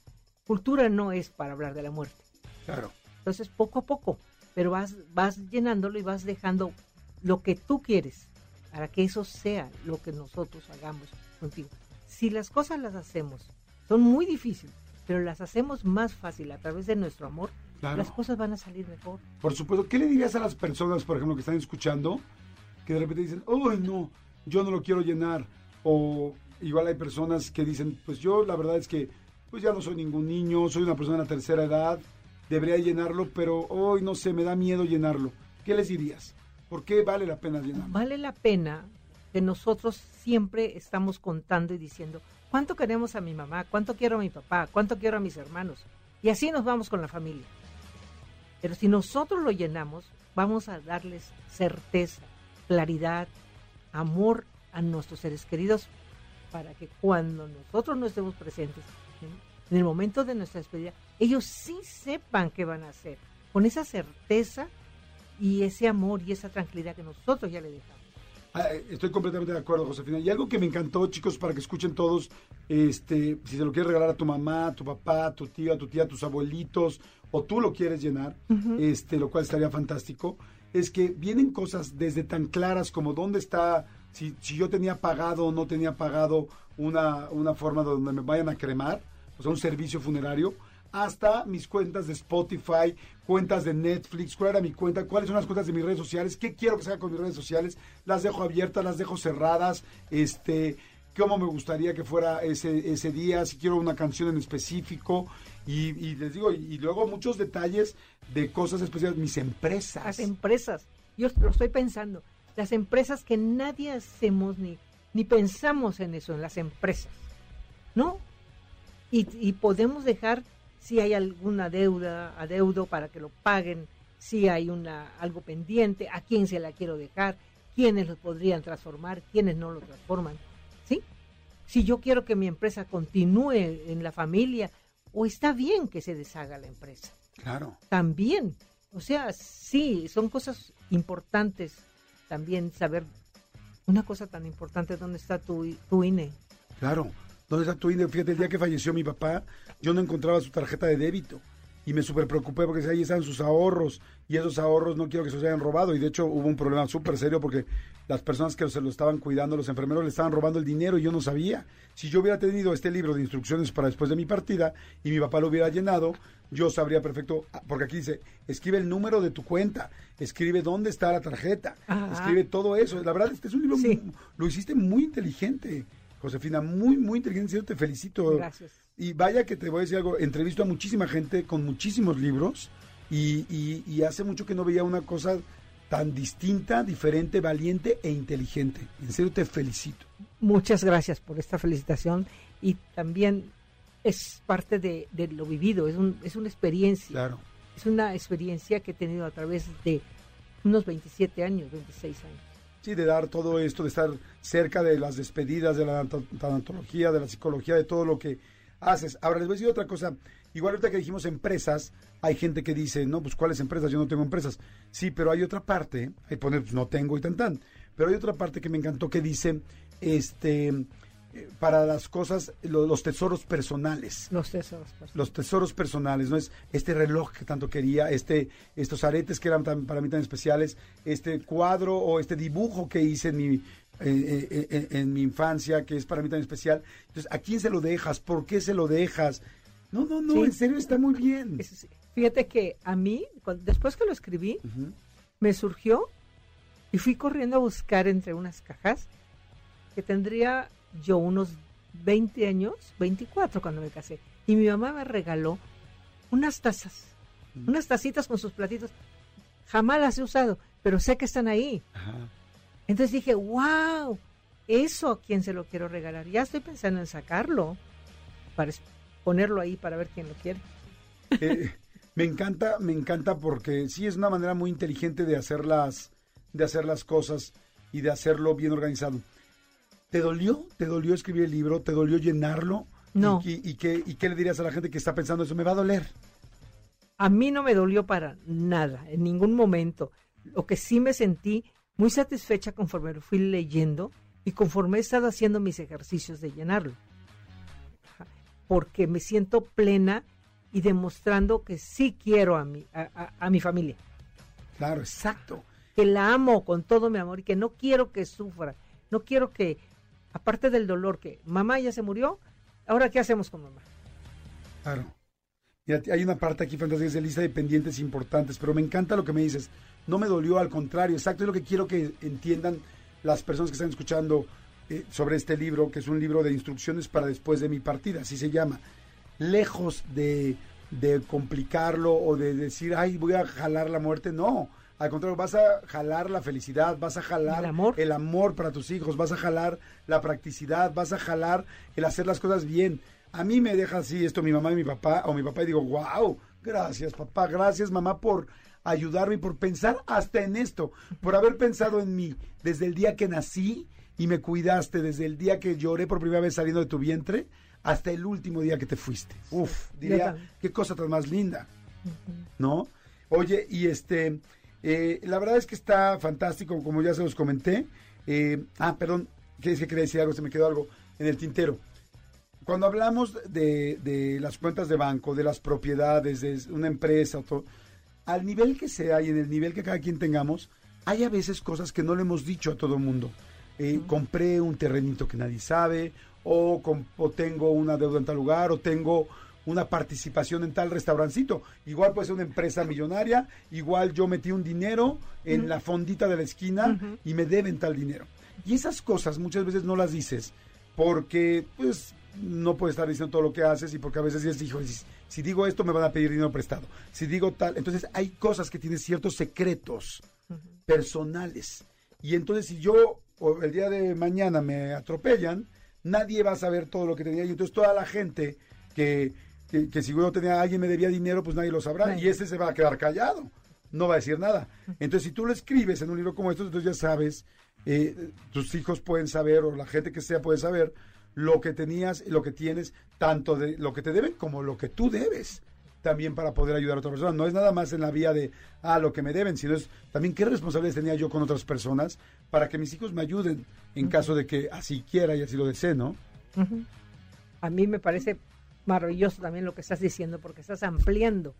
H: cultura no es para hablar de la muerte.
A: Claro.
H: Entonces, poco a poco, pero vas, vas llenándolo y vas dejando lo que tú quieres para que eso sea lo que nosotros hagamos contigo. Si las cosas las hacemos, son muy difíciles, pero las hacemos más fácil a través de nuestro amor,
A: Claro.
H: las cosas van a salir mejor.
A: Por supuesto, ¿qué le dirías a las personas, por ejemplo, que están escuchando, que de repente dicen, ¡ay, no! Yo no lo quiero llenar. O igual hay personas que dicen, pues yo la verdad es que pues ya no soy ningún niño, soy una persona de la tercera edad, debería llenarlo, pero hoy no sé, me da miedo llenarlo. ¿Qué les dirías? ¿Por qué vale la pena llenarlo?
H: Vale la pena que nosotros siempre estamos contando y diciendo cuánto queremos a mi mamá, cuánto quiero a mi papá, cuánto quiero a mis hermanos. Y así nos vamos con la familia. Pero si nosotros lo llenamos, vamos a darles certeza, claridad, amor a nuestros seres queridos para que cuando nosotros no estemos presentes, en- el momento de nuestra despedida, ellos sí sepan qué van a hacer, con esa certeza y ese amor y esa tranquilidad que nosotros ya le dejamos.
A: Ah, eh, Estoy completamente de acuerdo, Josefina. Y algo que me encantó, chicos, para que escuchen todos, este, si se lo quieres regalar a tu mamá, a tu papá, a tu tío, a tu tía, a tus abuelitos, o tú lo quieres llenar, este, lo cual estaría fantástico, es que vienen cosas desde tan claras como dónde está, si, si yo tenía pagado o no tenía pagado una, una forma donde me vayan a cremar, o sea, un servicio funerario, hasta mis cuentas de Spotify, cuentas de Netflix, cuál era mi cuenta, cuáles son las cuentas de mis redes sociales, qué quiero que se haga con mis redes sociales, las dejo abiertas, las dejo cerradas, este, cómo me gustaría que fuera ese, ese día, si quiero una canción en específico, y, les digo, y, luego muchos detalles de cosas especiales, mis empresas.
H: Las empresas, yo lo estoy pensando, las empresas que nadie hacemos ni, ni pensamos en eso, en las empresas, ¿no? Y podemos dejar si hay alguna deuda, adeudo para que lo paguen, si hay una algo pendiente, a quién se la quiero dejar, quiénes lo podrían transformar, quiénes no lo transforman, ¿sí? Si yo quiero que mi empresa continúe en la familia, o está bien que se deshaga la empresa.
A: Claro.
H: También, o sea, sí, son cosas importantes también saber una cosa tan importante, ¿dónde está tu, tu INE?
A: Claro. ¿Dónde está tu INE? Fíjate, el día que falleció mi papá, yo no encontraba su tarjeta de débito. Y me súper preocupé porque ahí están sus ahorros. Y esos ahorros no quiero que se los hayan robado. Y de hecho hubo un problema súper serio porque las personas que se lo estaban cuidando, los enfermeros, le estaban robando el dinero y yo no sabía. Si yo hubiera tenido este libro de instrucciones para después de mi partida y mi papá lo hubiera llenado, yo sabría perfecto, ah, porque aquí dice, escribe el número de tu cuenta, escribe dónde está la tarjeta,
H: Ajá.
A: escribe todo eso. La verdad, este es un libro,
H: Sí.
A: muy- lo hiciste muy inteligente, Josefina, muy, muy inteligente. Te felicito.
H: Gracias.
A: Y vaya que te voy a decir algo, entrevisto a muchísima gente con muchísimos libros y, y- y hace mucho que no veía una cosa tan distinta, diferente, valiente e inteligente. En serio te felicito.
H: Muchas gracias por esta felicitación y también es parte de, de lo vivido, es, un, es una experiencia.
A: Claro.
H: Es una experiencia que he tenido a través de unos 27 años, 26 años.
A: Sí, de dar todo esto, de estar cerca de las despedidas, de la tanat- tanatología, de la psicología, de todo lo que haces. Ahora les voy a decir otra cosa. Igual ahorita que dijimos empresas, hay gente que dice, no, pues ¿cuáles empresas? Yo no tengo empresas. Sí, pero hay otra parte, hay poner, pues no tengo y tan tan. Pero hay otra parte que me encantó que dice, este, para las cosas, lo- los tesoros personales
H: Los tesoros. pues.
A: los tesoros personales, ¿no? Es este reloj que tanto quería, este, estos aretes que eran tan- para mí tan especiales, este cuadro o este dibujo que hice en mi, eh, eh, eh, en mi infancia, que es para mí tan especial. Entonces, ¿a quién se lo dejas? ¿Por qué se lo dejas? No, no, no,
H: Sí.
A: en serio está muy bien.
H: Fíjate que a mí, cuando- después que lo escribí, me surgió y fui corriendo a buscar entre unas cajas que tendría yo unos 20 años, 24 cuando me casé. Y mi mamá me regaló unas tazas, unas tacitas con sus platitos. Jamás las he usado, pero sé que están ahí.
A: Ajá.
H: Entonces dije, wow, eso a quién se lo quiero regalar. Ya estoy pensando en sacarlo para ponerlo ahí para ver quién lo quiere.
A: Eh, me encanta, me encanta porque sí es una manera muy inteligente de hacer las, de hacer las cosas y de hacerlo bien organizado. ¿Te dolió? ¿Te dolió escribir el libro? ¿Te dolió llenarlo?
H: No.
A: ¿Y, y qué, ¿Y qué le dirías a la gente que está pensando eso? Me va a doler.
H: A mí no me dolió para nada, en ningún momento. Lo que sí me sentí muy satisfecha conforme lo fui leyendo y conforme he estado haciendo mis ejercicios de llenarlo. Porque me siento plena y demostrando que sí quiero a mi, a, a- a mi familia,
A: Claro, exacto.
H: que la amo con todo mi amor y que no quiero que sufra, no quiero que, aparte del dolor, que mamá ya se murió, ahora qué hacemos con mamá.
A: Claro. Hay una parte aquí, Fantasía, de lista de pendientes importantes, pero me encanta lo que me dices. No me dolió, al contrario, exacto es lo que quiero que entiendan las personas que están escuchando eh, sobre este libro, que es un libro de instrucciones para después de mi partida, así se llama. Lejos de, de complicarlo o de decir, ay, voy a jalar la muerte, no. Al contrario, vas a jalar la felicidad, vas a jalar
H: El amor.
A: el amor para tus hijos, vas a jalar la practicidad, vas a jalar el hacer las cosas bien. A mí me deja así esto mi mamá y mi papá, o mi papá y digo, wow, gracias papá, gracias mamá por ayudarme y por pensar hasta en esto, por haber pensado en mí desde el día que nací y me cuidaste, desde el día que lloré por primera vez saliendo de tu vientre hasta el último día que te fuiste. Uf, diría, qué cosa tan más linda. ¿no? Oye, y este, eh, la verdad es que está fantástico, como ya se los comenté. Eh, ah, perdón, que es que quería decir algo, se me quedó algo en el tintero. Cuando hablamos de, de las cuentas de banco, de las propiedades, de una empresa, al nivel que sea y en el nivel que cada quien tengamos, hay a veces cosas que no le hemos dicho a todo el mundo. Eh, compré un terrenito que nadie sabe, o, o tengo una deuda en tal lugar, o tengo una participación en tal restaurancito. Igual puede ser una empresa millonaria, igual yo metí un dinero en la fondita de la esquina y me deben tal dinero. Y esas cosas muchas veces no las dices porque pues no puedes estar diciendo todo lo que haces y porque a veces dices, hijo, si, si digo esto me van a pedir dinero prestado. Si digo tal, entonces hay cosas que tienen ciertos secretos personales. Y entonces si yo o el día de mañana me atropellan, nadie va a saber todo lo que tenía. Y entonces toda la gente que, que, que si yo tenía, alguien me debía dinero, pues nadie lo sabrá. Y ese se va a quedar callado. No va a decir nada. Entonces si tú lo escribes en un libro como estos, entonces ya sabes, eh, tus hijos pueden saber, o la gente que sea puede saber, lo que tenías, lo que tienes, tanto de lo que te deben como lo que tú debes también para poder ayudar a otra persona. No es nada más en la vía de, ah, lo que me deben, sino es también qué responsabilidades tenía yo con otras personas para que mis hijos me ayuden en caso de que así quiera y así lo desee, ¿no?
H: A mí me parece maravilloso también lo que estás diciendo porque estás ampliando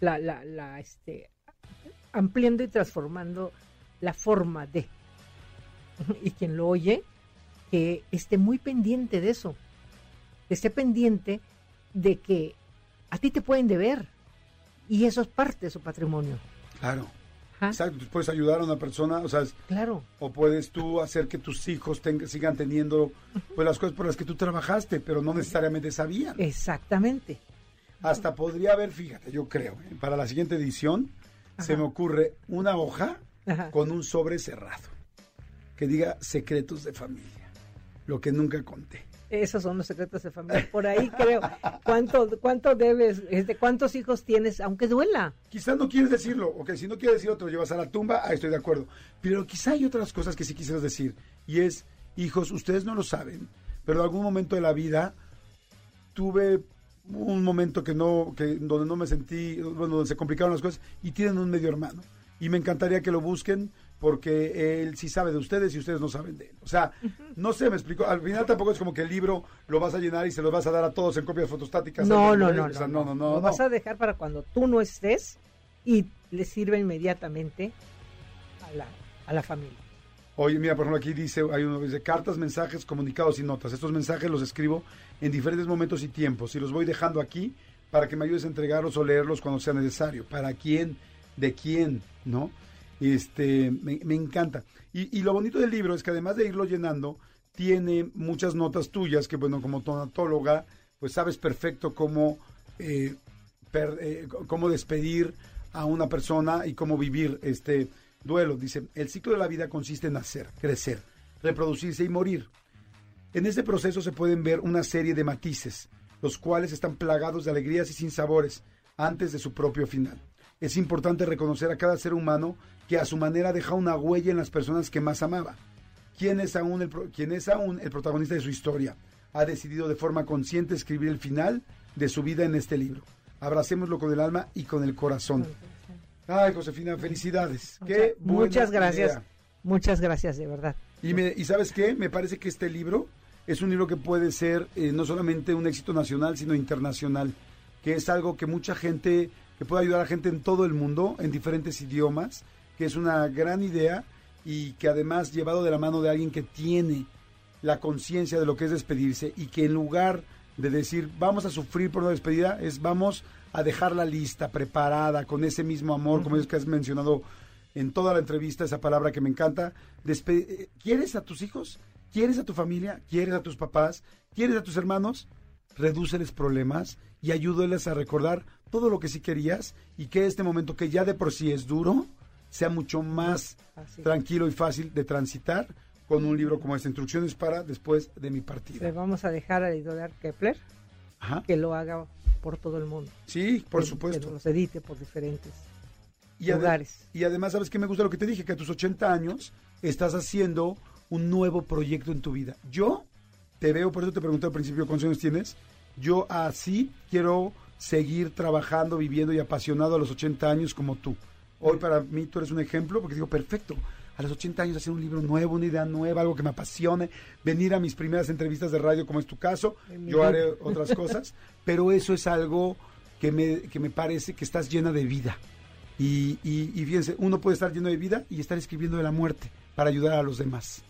H: la, la, la, este, ampliando y transformando la forma de. Y quien lo oye, que esté muy pendiente de eso, que esté pendiente de que a ti te pueden deber y eso es parte de su patrimonio.
A: Claro.
H: Ajá.
A: Exacto, tú puedes ayudar a una persona, o sea,
H: Claro,
A: o puedes tú hacer que tus hijos tenga- sigan teniendo pues las cosas por las que tú trabajaste, pero no necesariamente sabían.
H: exactamente.
A: Hasta podría haber, fíjate, yo creo, ¿eh? para la siguiente edición se me ocurre una hoja
H: Ajá.
A: con un sobre cerrado que diga secretos de familia, lo que nunca conté.
H: Esos son los secretos de familia. Por ahí creo. ¿Cuánto, debes? Este, ¿Cuántos hijos tienes? Aunque duela.
A: Quizás no quieres decirlo, ok, si no quieres decirlo te lo llevas a la tumba, ah, estoy de acuerdo. Pero quizá hay otras cosas que sí quisieras decir, y es, hijos, ustedes no lo saben, pero en algún momento de la vida tuve un momento que no, que donde no me sentí, bueno, donde se complicaron las cosas, y tienen un medio hermano. Y me encantaría que lo busquen porque él sí sabe de ustedes y ustedes no saben de él. O sea, no sé, me explico. Al final tampoco es como que el libro lo vas a llenar y se lo vas a dar a todos en copias fotostáticas.
H: No, no, no,
A: O sea,
H: no,
A: no,
H: Lo
A: no.
H: vas a dejar para cuando tú no estés y le sirve inmediatamente a la, a la familia.
A: Oye, mira, por ejemplo, aquí dice, hay uno que dice cartas, mensajes, comunicados y notas. Estos mensajes los escribo en diferentes momentos y tiempos y los voy dejando aquí para que me ayudes a entregarlos o leerlos cuando sea necesario. ¿Para quién? ¿De quién? ¿No? Este, me, encanta. Y, lo bonito del libro es que además de irlo llenando, tiene muchas notas tuyas que, bueno, como tonatóloga, pues sabes perfecto cómo, eh, eh, cómo despedir a una persona y cómo vivir este duelo. Dice, el ciclo de la vida consiste en nacer, crecer, reproducirse y morir. En este proceso se pueden ver una serie de matices, los cuales están plagados de alegrías y sinsabores antes de su propio final. Es importante reconocer a cada ser humano que a su manera deja una huella en las personas que más amaba. ¿Quién es aún el, quién es aún el protagonista de su historia? Ha decidido de forma consciente escribir el final de su vida en este libro. Abracémoslo con el alma y con el corazón. Ay, Josefina, felicidades. Qué
H: Muchas- gracias.
A: idea.
H: Muchas gracias, de verdad.
A: Y, me- y sabes qué, me parece que este libro es un libro que puede ser eh, no solamente un éxito nacional, sino internacional, que es algo que mucha gente, que puede ayudar a gente en todo el mundo, en diferentes idiomas, que es una gran idea y que además llevado de la mano de alguien que tiene la conciencia de lo que es despedirse y que en lugar de decir vamos a sufrir por una despedida, es vamos a dejarla lista, preparada, con ese mismo amor, como es que has mencionado en toda la entrevista, esa palabra que me encanta. Despe- eh, ¿Quieres a tus hijos? ¿Quieres a tu familia? ¿Quieres a tus papás? ¿Quieres a tus hermanos? Redúceles problemas y ayúdales a recordar todo lo que sí querías y que este momento que ya de por sí es duro sea mucho más
H: Así.
A: tranquilo y fácil de transitar con un libro como esta, Instrucciones para después de mi
H: Le
A: partida.
H: vamos a dejar a la editorial Kepler
A: Ajá.
H: que lo haga por todo el mundo.
A: Sí, por
H: Que-
A: supuesto.
H: Que los edite por diferentes
A: Y,
H: lugares.
A: y además, ¿sabes qué me gusta lo que te dije? Que a tus 80 años estás haciendo un nuevo proyecto en tu vida. Yo te veo, por eso te pregunté al principio cuántos años tienes. Yo así quiero seguir trabajando, viviendo y apasionado a los 80 años como tú. Hoy para mí tú eres un ejemplo porque digo, perfecto. A los 80 años hacer un libro nuevo, una idea nueva, algo que me apasione, venir a mis primeras entrevistas de radio como es tu caso, yo haré otras cosas, <laughs> pero eso es algo que me, que me parece que estás llena de vida. Y, y, y fíjense, uno puede estar lleno de vida y estar escribiendo de la muerte para ayudar a los demás.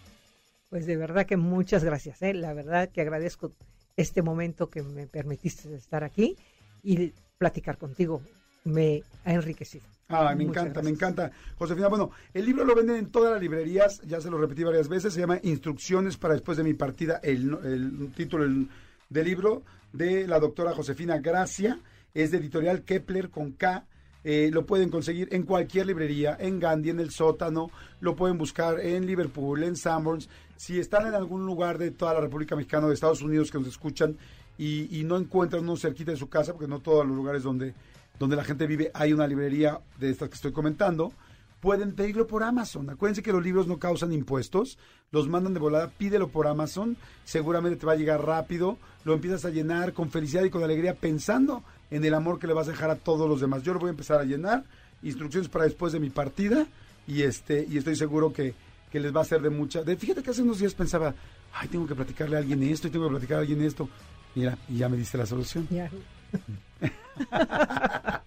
H: Pues de verdad que muchas gracias. ¿eh? La verdad que agradezco este momento que me permitiste estar aquí y platicar contigo. Me ha enriquecido.
A: Ah, me encanta, me encanta. Josefina, bueno, el libro lo venden en todas las librerías, ya se lo repetí varias veces, se llama Instrucciones para después de mi partida, el, el título del, del libro de la doctora Josefina Gracia, es de editorial Kepler con K, eh, lo pueden conseguir en cualquier librería, en Gandhi, en el sótano, lo pueden buscar en Liverpool, en Sanborns. Si están en algún lugar de toda la República Mexicana o de Estados Unidos que nos escuchan y, no encuentran uno cerquita de su casa, porque no todos los lugares donde, donde la gente vive hay una librería de estas que estoy comentando, pueden pedirlo por Amazon. Acuérdense que los libros no causan impuestos, los mandan de volada, pídelo por Amazon, seguramente te va a llegar rápido, lo empiezas a llenar con felicidad y con alegría pensando en el amor que le vas a dejar a todos los demás. Yo lo voy a empezar a llenar, instrucciones para después de mi partida y este y estoy seguro que, que les va a ser de mucha. De, fíjate que hace unos días pensaba, ay, tengo que platicarle a alguien esto y tengo que platicar a alguien esto. Mira, y ya me diste la solución.
H: Ya. <laughs>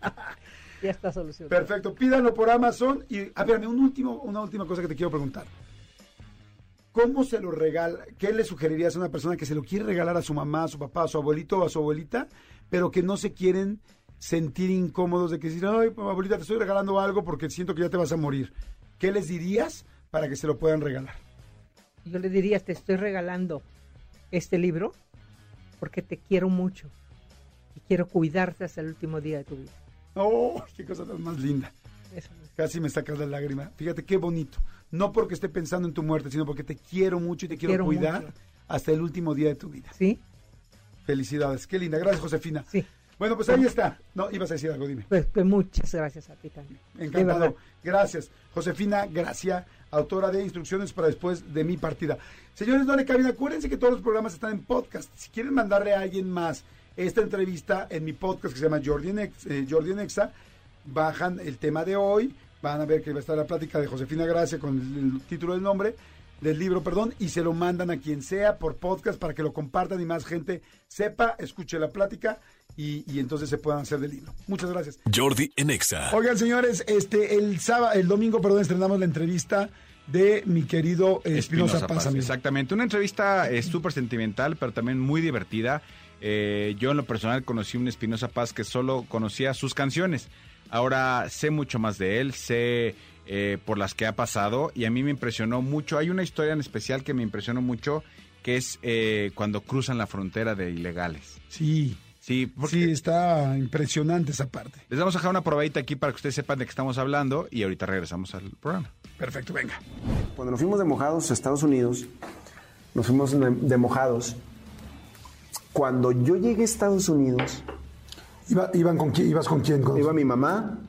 H: ya está solucionado.
A: Perfecto, pídanlo por Amazon y a ver, un último, una última cosa que te quiero preguntar. ¿Cómo se lo regala? ¿Qué le sugerirías a una persona que se lo quiere regalar a su mamá, a su papá, a su abuelito o a su abuelita, pero que no se quieren sentir incómodos de que decir, ay, abuelita, te estoy regalando algo porque siento que ya te vas a morir? ¿Qué les dirías para que se lo puedan regalar?
H: Yo le diría, te estoy regalando este libro porque te quiero mucho y quiero cuidarte hasta el último día de tu vida.
A: ¡Oh, qué cosa tan más linda!
H: Eso.
A: Casi me sacas la lágrima. Fíjate qué bonito. No porque esté pensando en tu muerte, sino porque te quiero mucho y te, quiero,
H: quiero
A: cuidar
H: mucho.
A: hasta el último día de tu vida.
H: ¿Sí?
A: Felicidades. Qué linda. Gracias, Josefina.
H: Sí.
A: Bueno, pues ahí está. No, ibas a decir algo, dime.
H: Pues, pues muchas gracias a ti también.
A: Encantado. Gracias. Josefina Gracia, autora de Instrucciones para después de mi partida. Señores, no le caben. Acuérdense que todos los programas están en podcast. Si quieren mandarle a alguien más esta entrevista en mi podcast que se llama Jordi en, Ex- eh, Jordi en Exa, bajan el tema de hoy. Van a ver que va a estar la plática de Josefina Gracia con el, el título del nombre del libro, perdón, y se lo mandan a quien sea por podcast para que lo compartan y más gente sepa, escuche la plática y, y entonces se puedan hacer del libro. Muchas gracias.
C: Jordi en Exa.
A: Oigan, señores, este el sábado, el domingo, perdón, estrenamos la entrevista de mi querido eh, Espinosa Paz.
B: Exactamente, una entrevista eh, súper sentimental, pero también muy divertida. Eh, yo en lo personal conocí un Espinosa Paz que solo conocía sus canciones. Ahora sé mucho más de él, sé eh, por las que ha pasado y a mí me impresionó mucho. Hay una historia en especial que me impresionó mucho, que es eh, cuando cruzan la frontera de ilegales.
A: Sí,
B: Sí, porque
A: sí, está impresionante esa parte.
B: les vamos a dejar una probadita aquí para que ustedes sepan de qué estamos hablando y ahorita regresamos al programa.
A: Perfecto, venga.
I: Cuando nos fuimos de mojados a Estados Unidos, nos fuimos de, mojados. Cuando yo llegué a Estados Unidos,
A: Iba- iban con quién, ¿Ibas con quién? Con-
I: iba mi mamá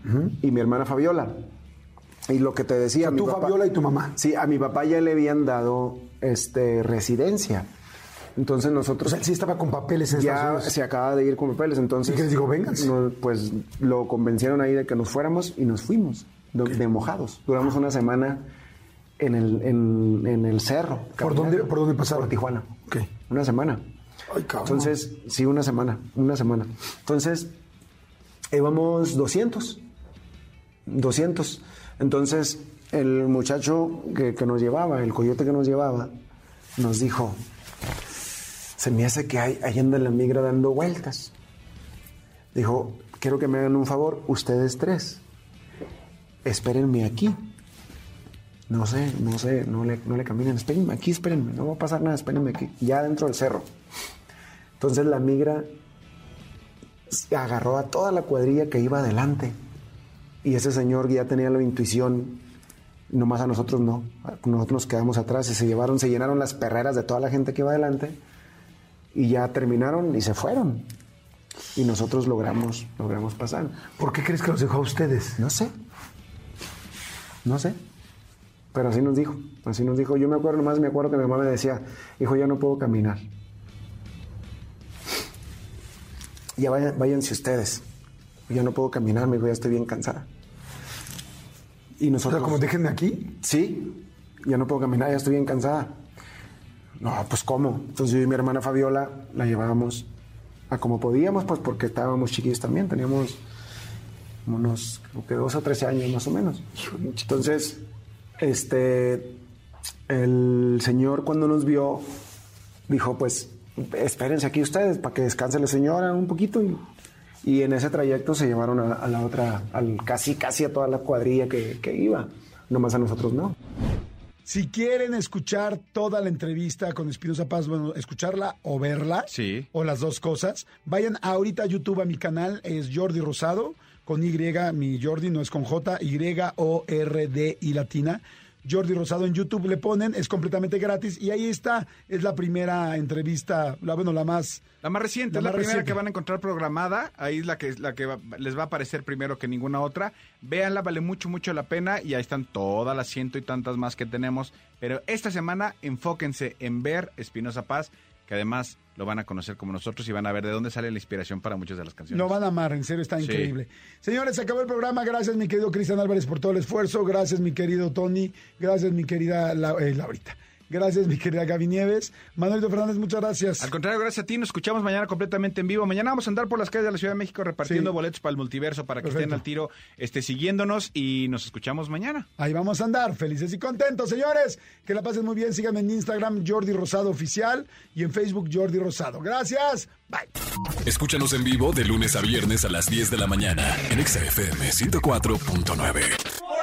I: y mi hermana Fabiola. Y lo que te decía, mi
A: tú,
I: papá-
A: Fabiola y tu mamá.
I: Sí, a mi papá ya le habían dado este residencia. Entonces
A: O
I: nosotros
A: sea, él sí estaba con papeles en Estados
I: ya
A: Unidos.
I: se acaba de ir con papeles, entonces
A: ¿Y qué les digo? Vénganse.
I: no, pues lo convencieron ahí de que nos fuéramos y nos fuimos de, de mojados. Duramos una semana en el, en, en el cerro.
A: ¿Por dónde, ¿Por dónde pasaron?
I: Por Tijuana.
A: Ok.
I: Una semana.
A: Ay, cabrón.
I: Entonces, sí, una semana, una semana. Entonces, íbamos 200. 200. Entonces, el muchacho que, nos llevaba, el coyote que nos llevaba, nos dijo, se me hace que hay, ahí anda la migra dando vueltas. Dijo, quiero que me hagan un favor, ustedes tres, espérenme aquí. No sé, no sé, no le, no le caminen, espérenme aquí, espérenme, no va a pasar nada, espérenme aquí, ya dentro del cerro. Entonces la migra agarró a toda la cuadrilla que iba adelante. Y ese señor ya tenía la intuición, nomás a nosotros no. Nosotros nos quedamos atrás y se llevaron, se llenaron las perreras de toda la gente que iba adelante. Y ya terminaron y se fueron. Y nosotros logramos, logramos pasar.
A: ¿Por qué crees que los dejó a ustedes?
I: No sé. No sé. Pero así nos dijo. Así nos dijo. Yo me acuerdo, nomás me acuerdo que mi mamá me decía, hijo, ya no puedo caminar. Ya vayan, váyanse ustedes. Ya no puedo caminar, me dijo, ya estoy bien cansada. Y nosotros...
A: como déjenme aquí.
I: Sí, ya no puedo caminar, ya estoy bien cansada. No, pues ¿cómo? Entonces yo y mi hermana Fabiola la llevábamos a como podíamos, pues porque estábamos chiquillos también, teníamos unos creo que 12 o 13 años más o menos. Entonces, este, el señor cuando nos vio dijo, pues espérense aquí ustedes para que descanse la señora un poquito y, y en ese trayecto se llevaron a, a la otra, al, casi casi a toda la cuadrilla que, que iba, nomás a nosotros no.
A: Si quieren escuchar toda la entrevista con Espinosa Paz, bueno, escucharla o verla,
B: Sí.
A: o las dos cosas, vayan ahorita a YouTube a mi canal, es Jordi Rosado, con Y, mi Jordi, no es con J, Y-O-R-D y latina. Jordi Rosado en YouTube le ponen, es completamente gratis y ahí está, es la primera entrevista, la bueno, la más...
B: La más reciente,
A: La
B: es la
A: más
B: primera
A: reciente.
B: que van a encontrar programada. Ahí es la que, la que va- les va a aparecer primero que ninguna otra. Véanla, vale mucho, mucho la pena. Y ahí están todas las ciento y tantas más que tenemos. Pero esta semana enfóquense en ver Espinosa Paz, que además lo van a conocer como nosotros y van a ver de dónde sale la inspiración para muchas de las canciones.
A: Lo van a amar, en serio, está
B: Sí.
A: increíble. Señores, se acabó el programa. Gracias, mi querido Cristian Álvarez, por todo el esfuerzo. Gracias, mi querido Tony. Gracias, mi querida La- eh, Laurita. Gracias, mi querida Gaby Nieves. Manuelito Fernández, muchas gracias.
B: Al contrario, gracias a ti. Nos escuchamos mañana completamente en vivo. Mañana vamos a andar por las calles de la Ciudad de México repartiendo
A: Sí.
B: boletos para el multiverso para que
A: Perfecto.
B: estén al tiro este, siguiéndonos y nos escuchamos mañana.
A: Ahí vamos a andar, felices y contentos, señores. Que la pasen muy bien. Síganme en Instagram, Jordi Rosado Oficial, y en Facebook, Jordi Rosado. Gracias. Bye.
C: Escúchanos en vivo de lunes a viernes a las 10 de la mañana en Exa FM 104.9.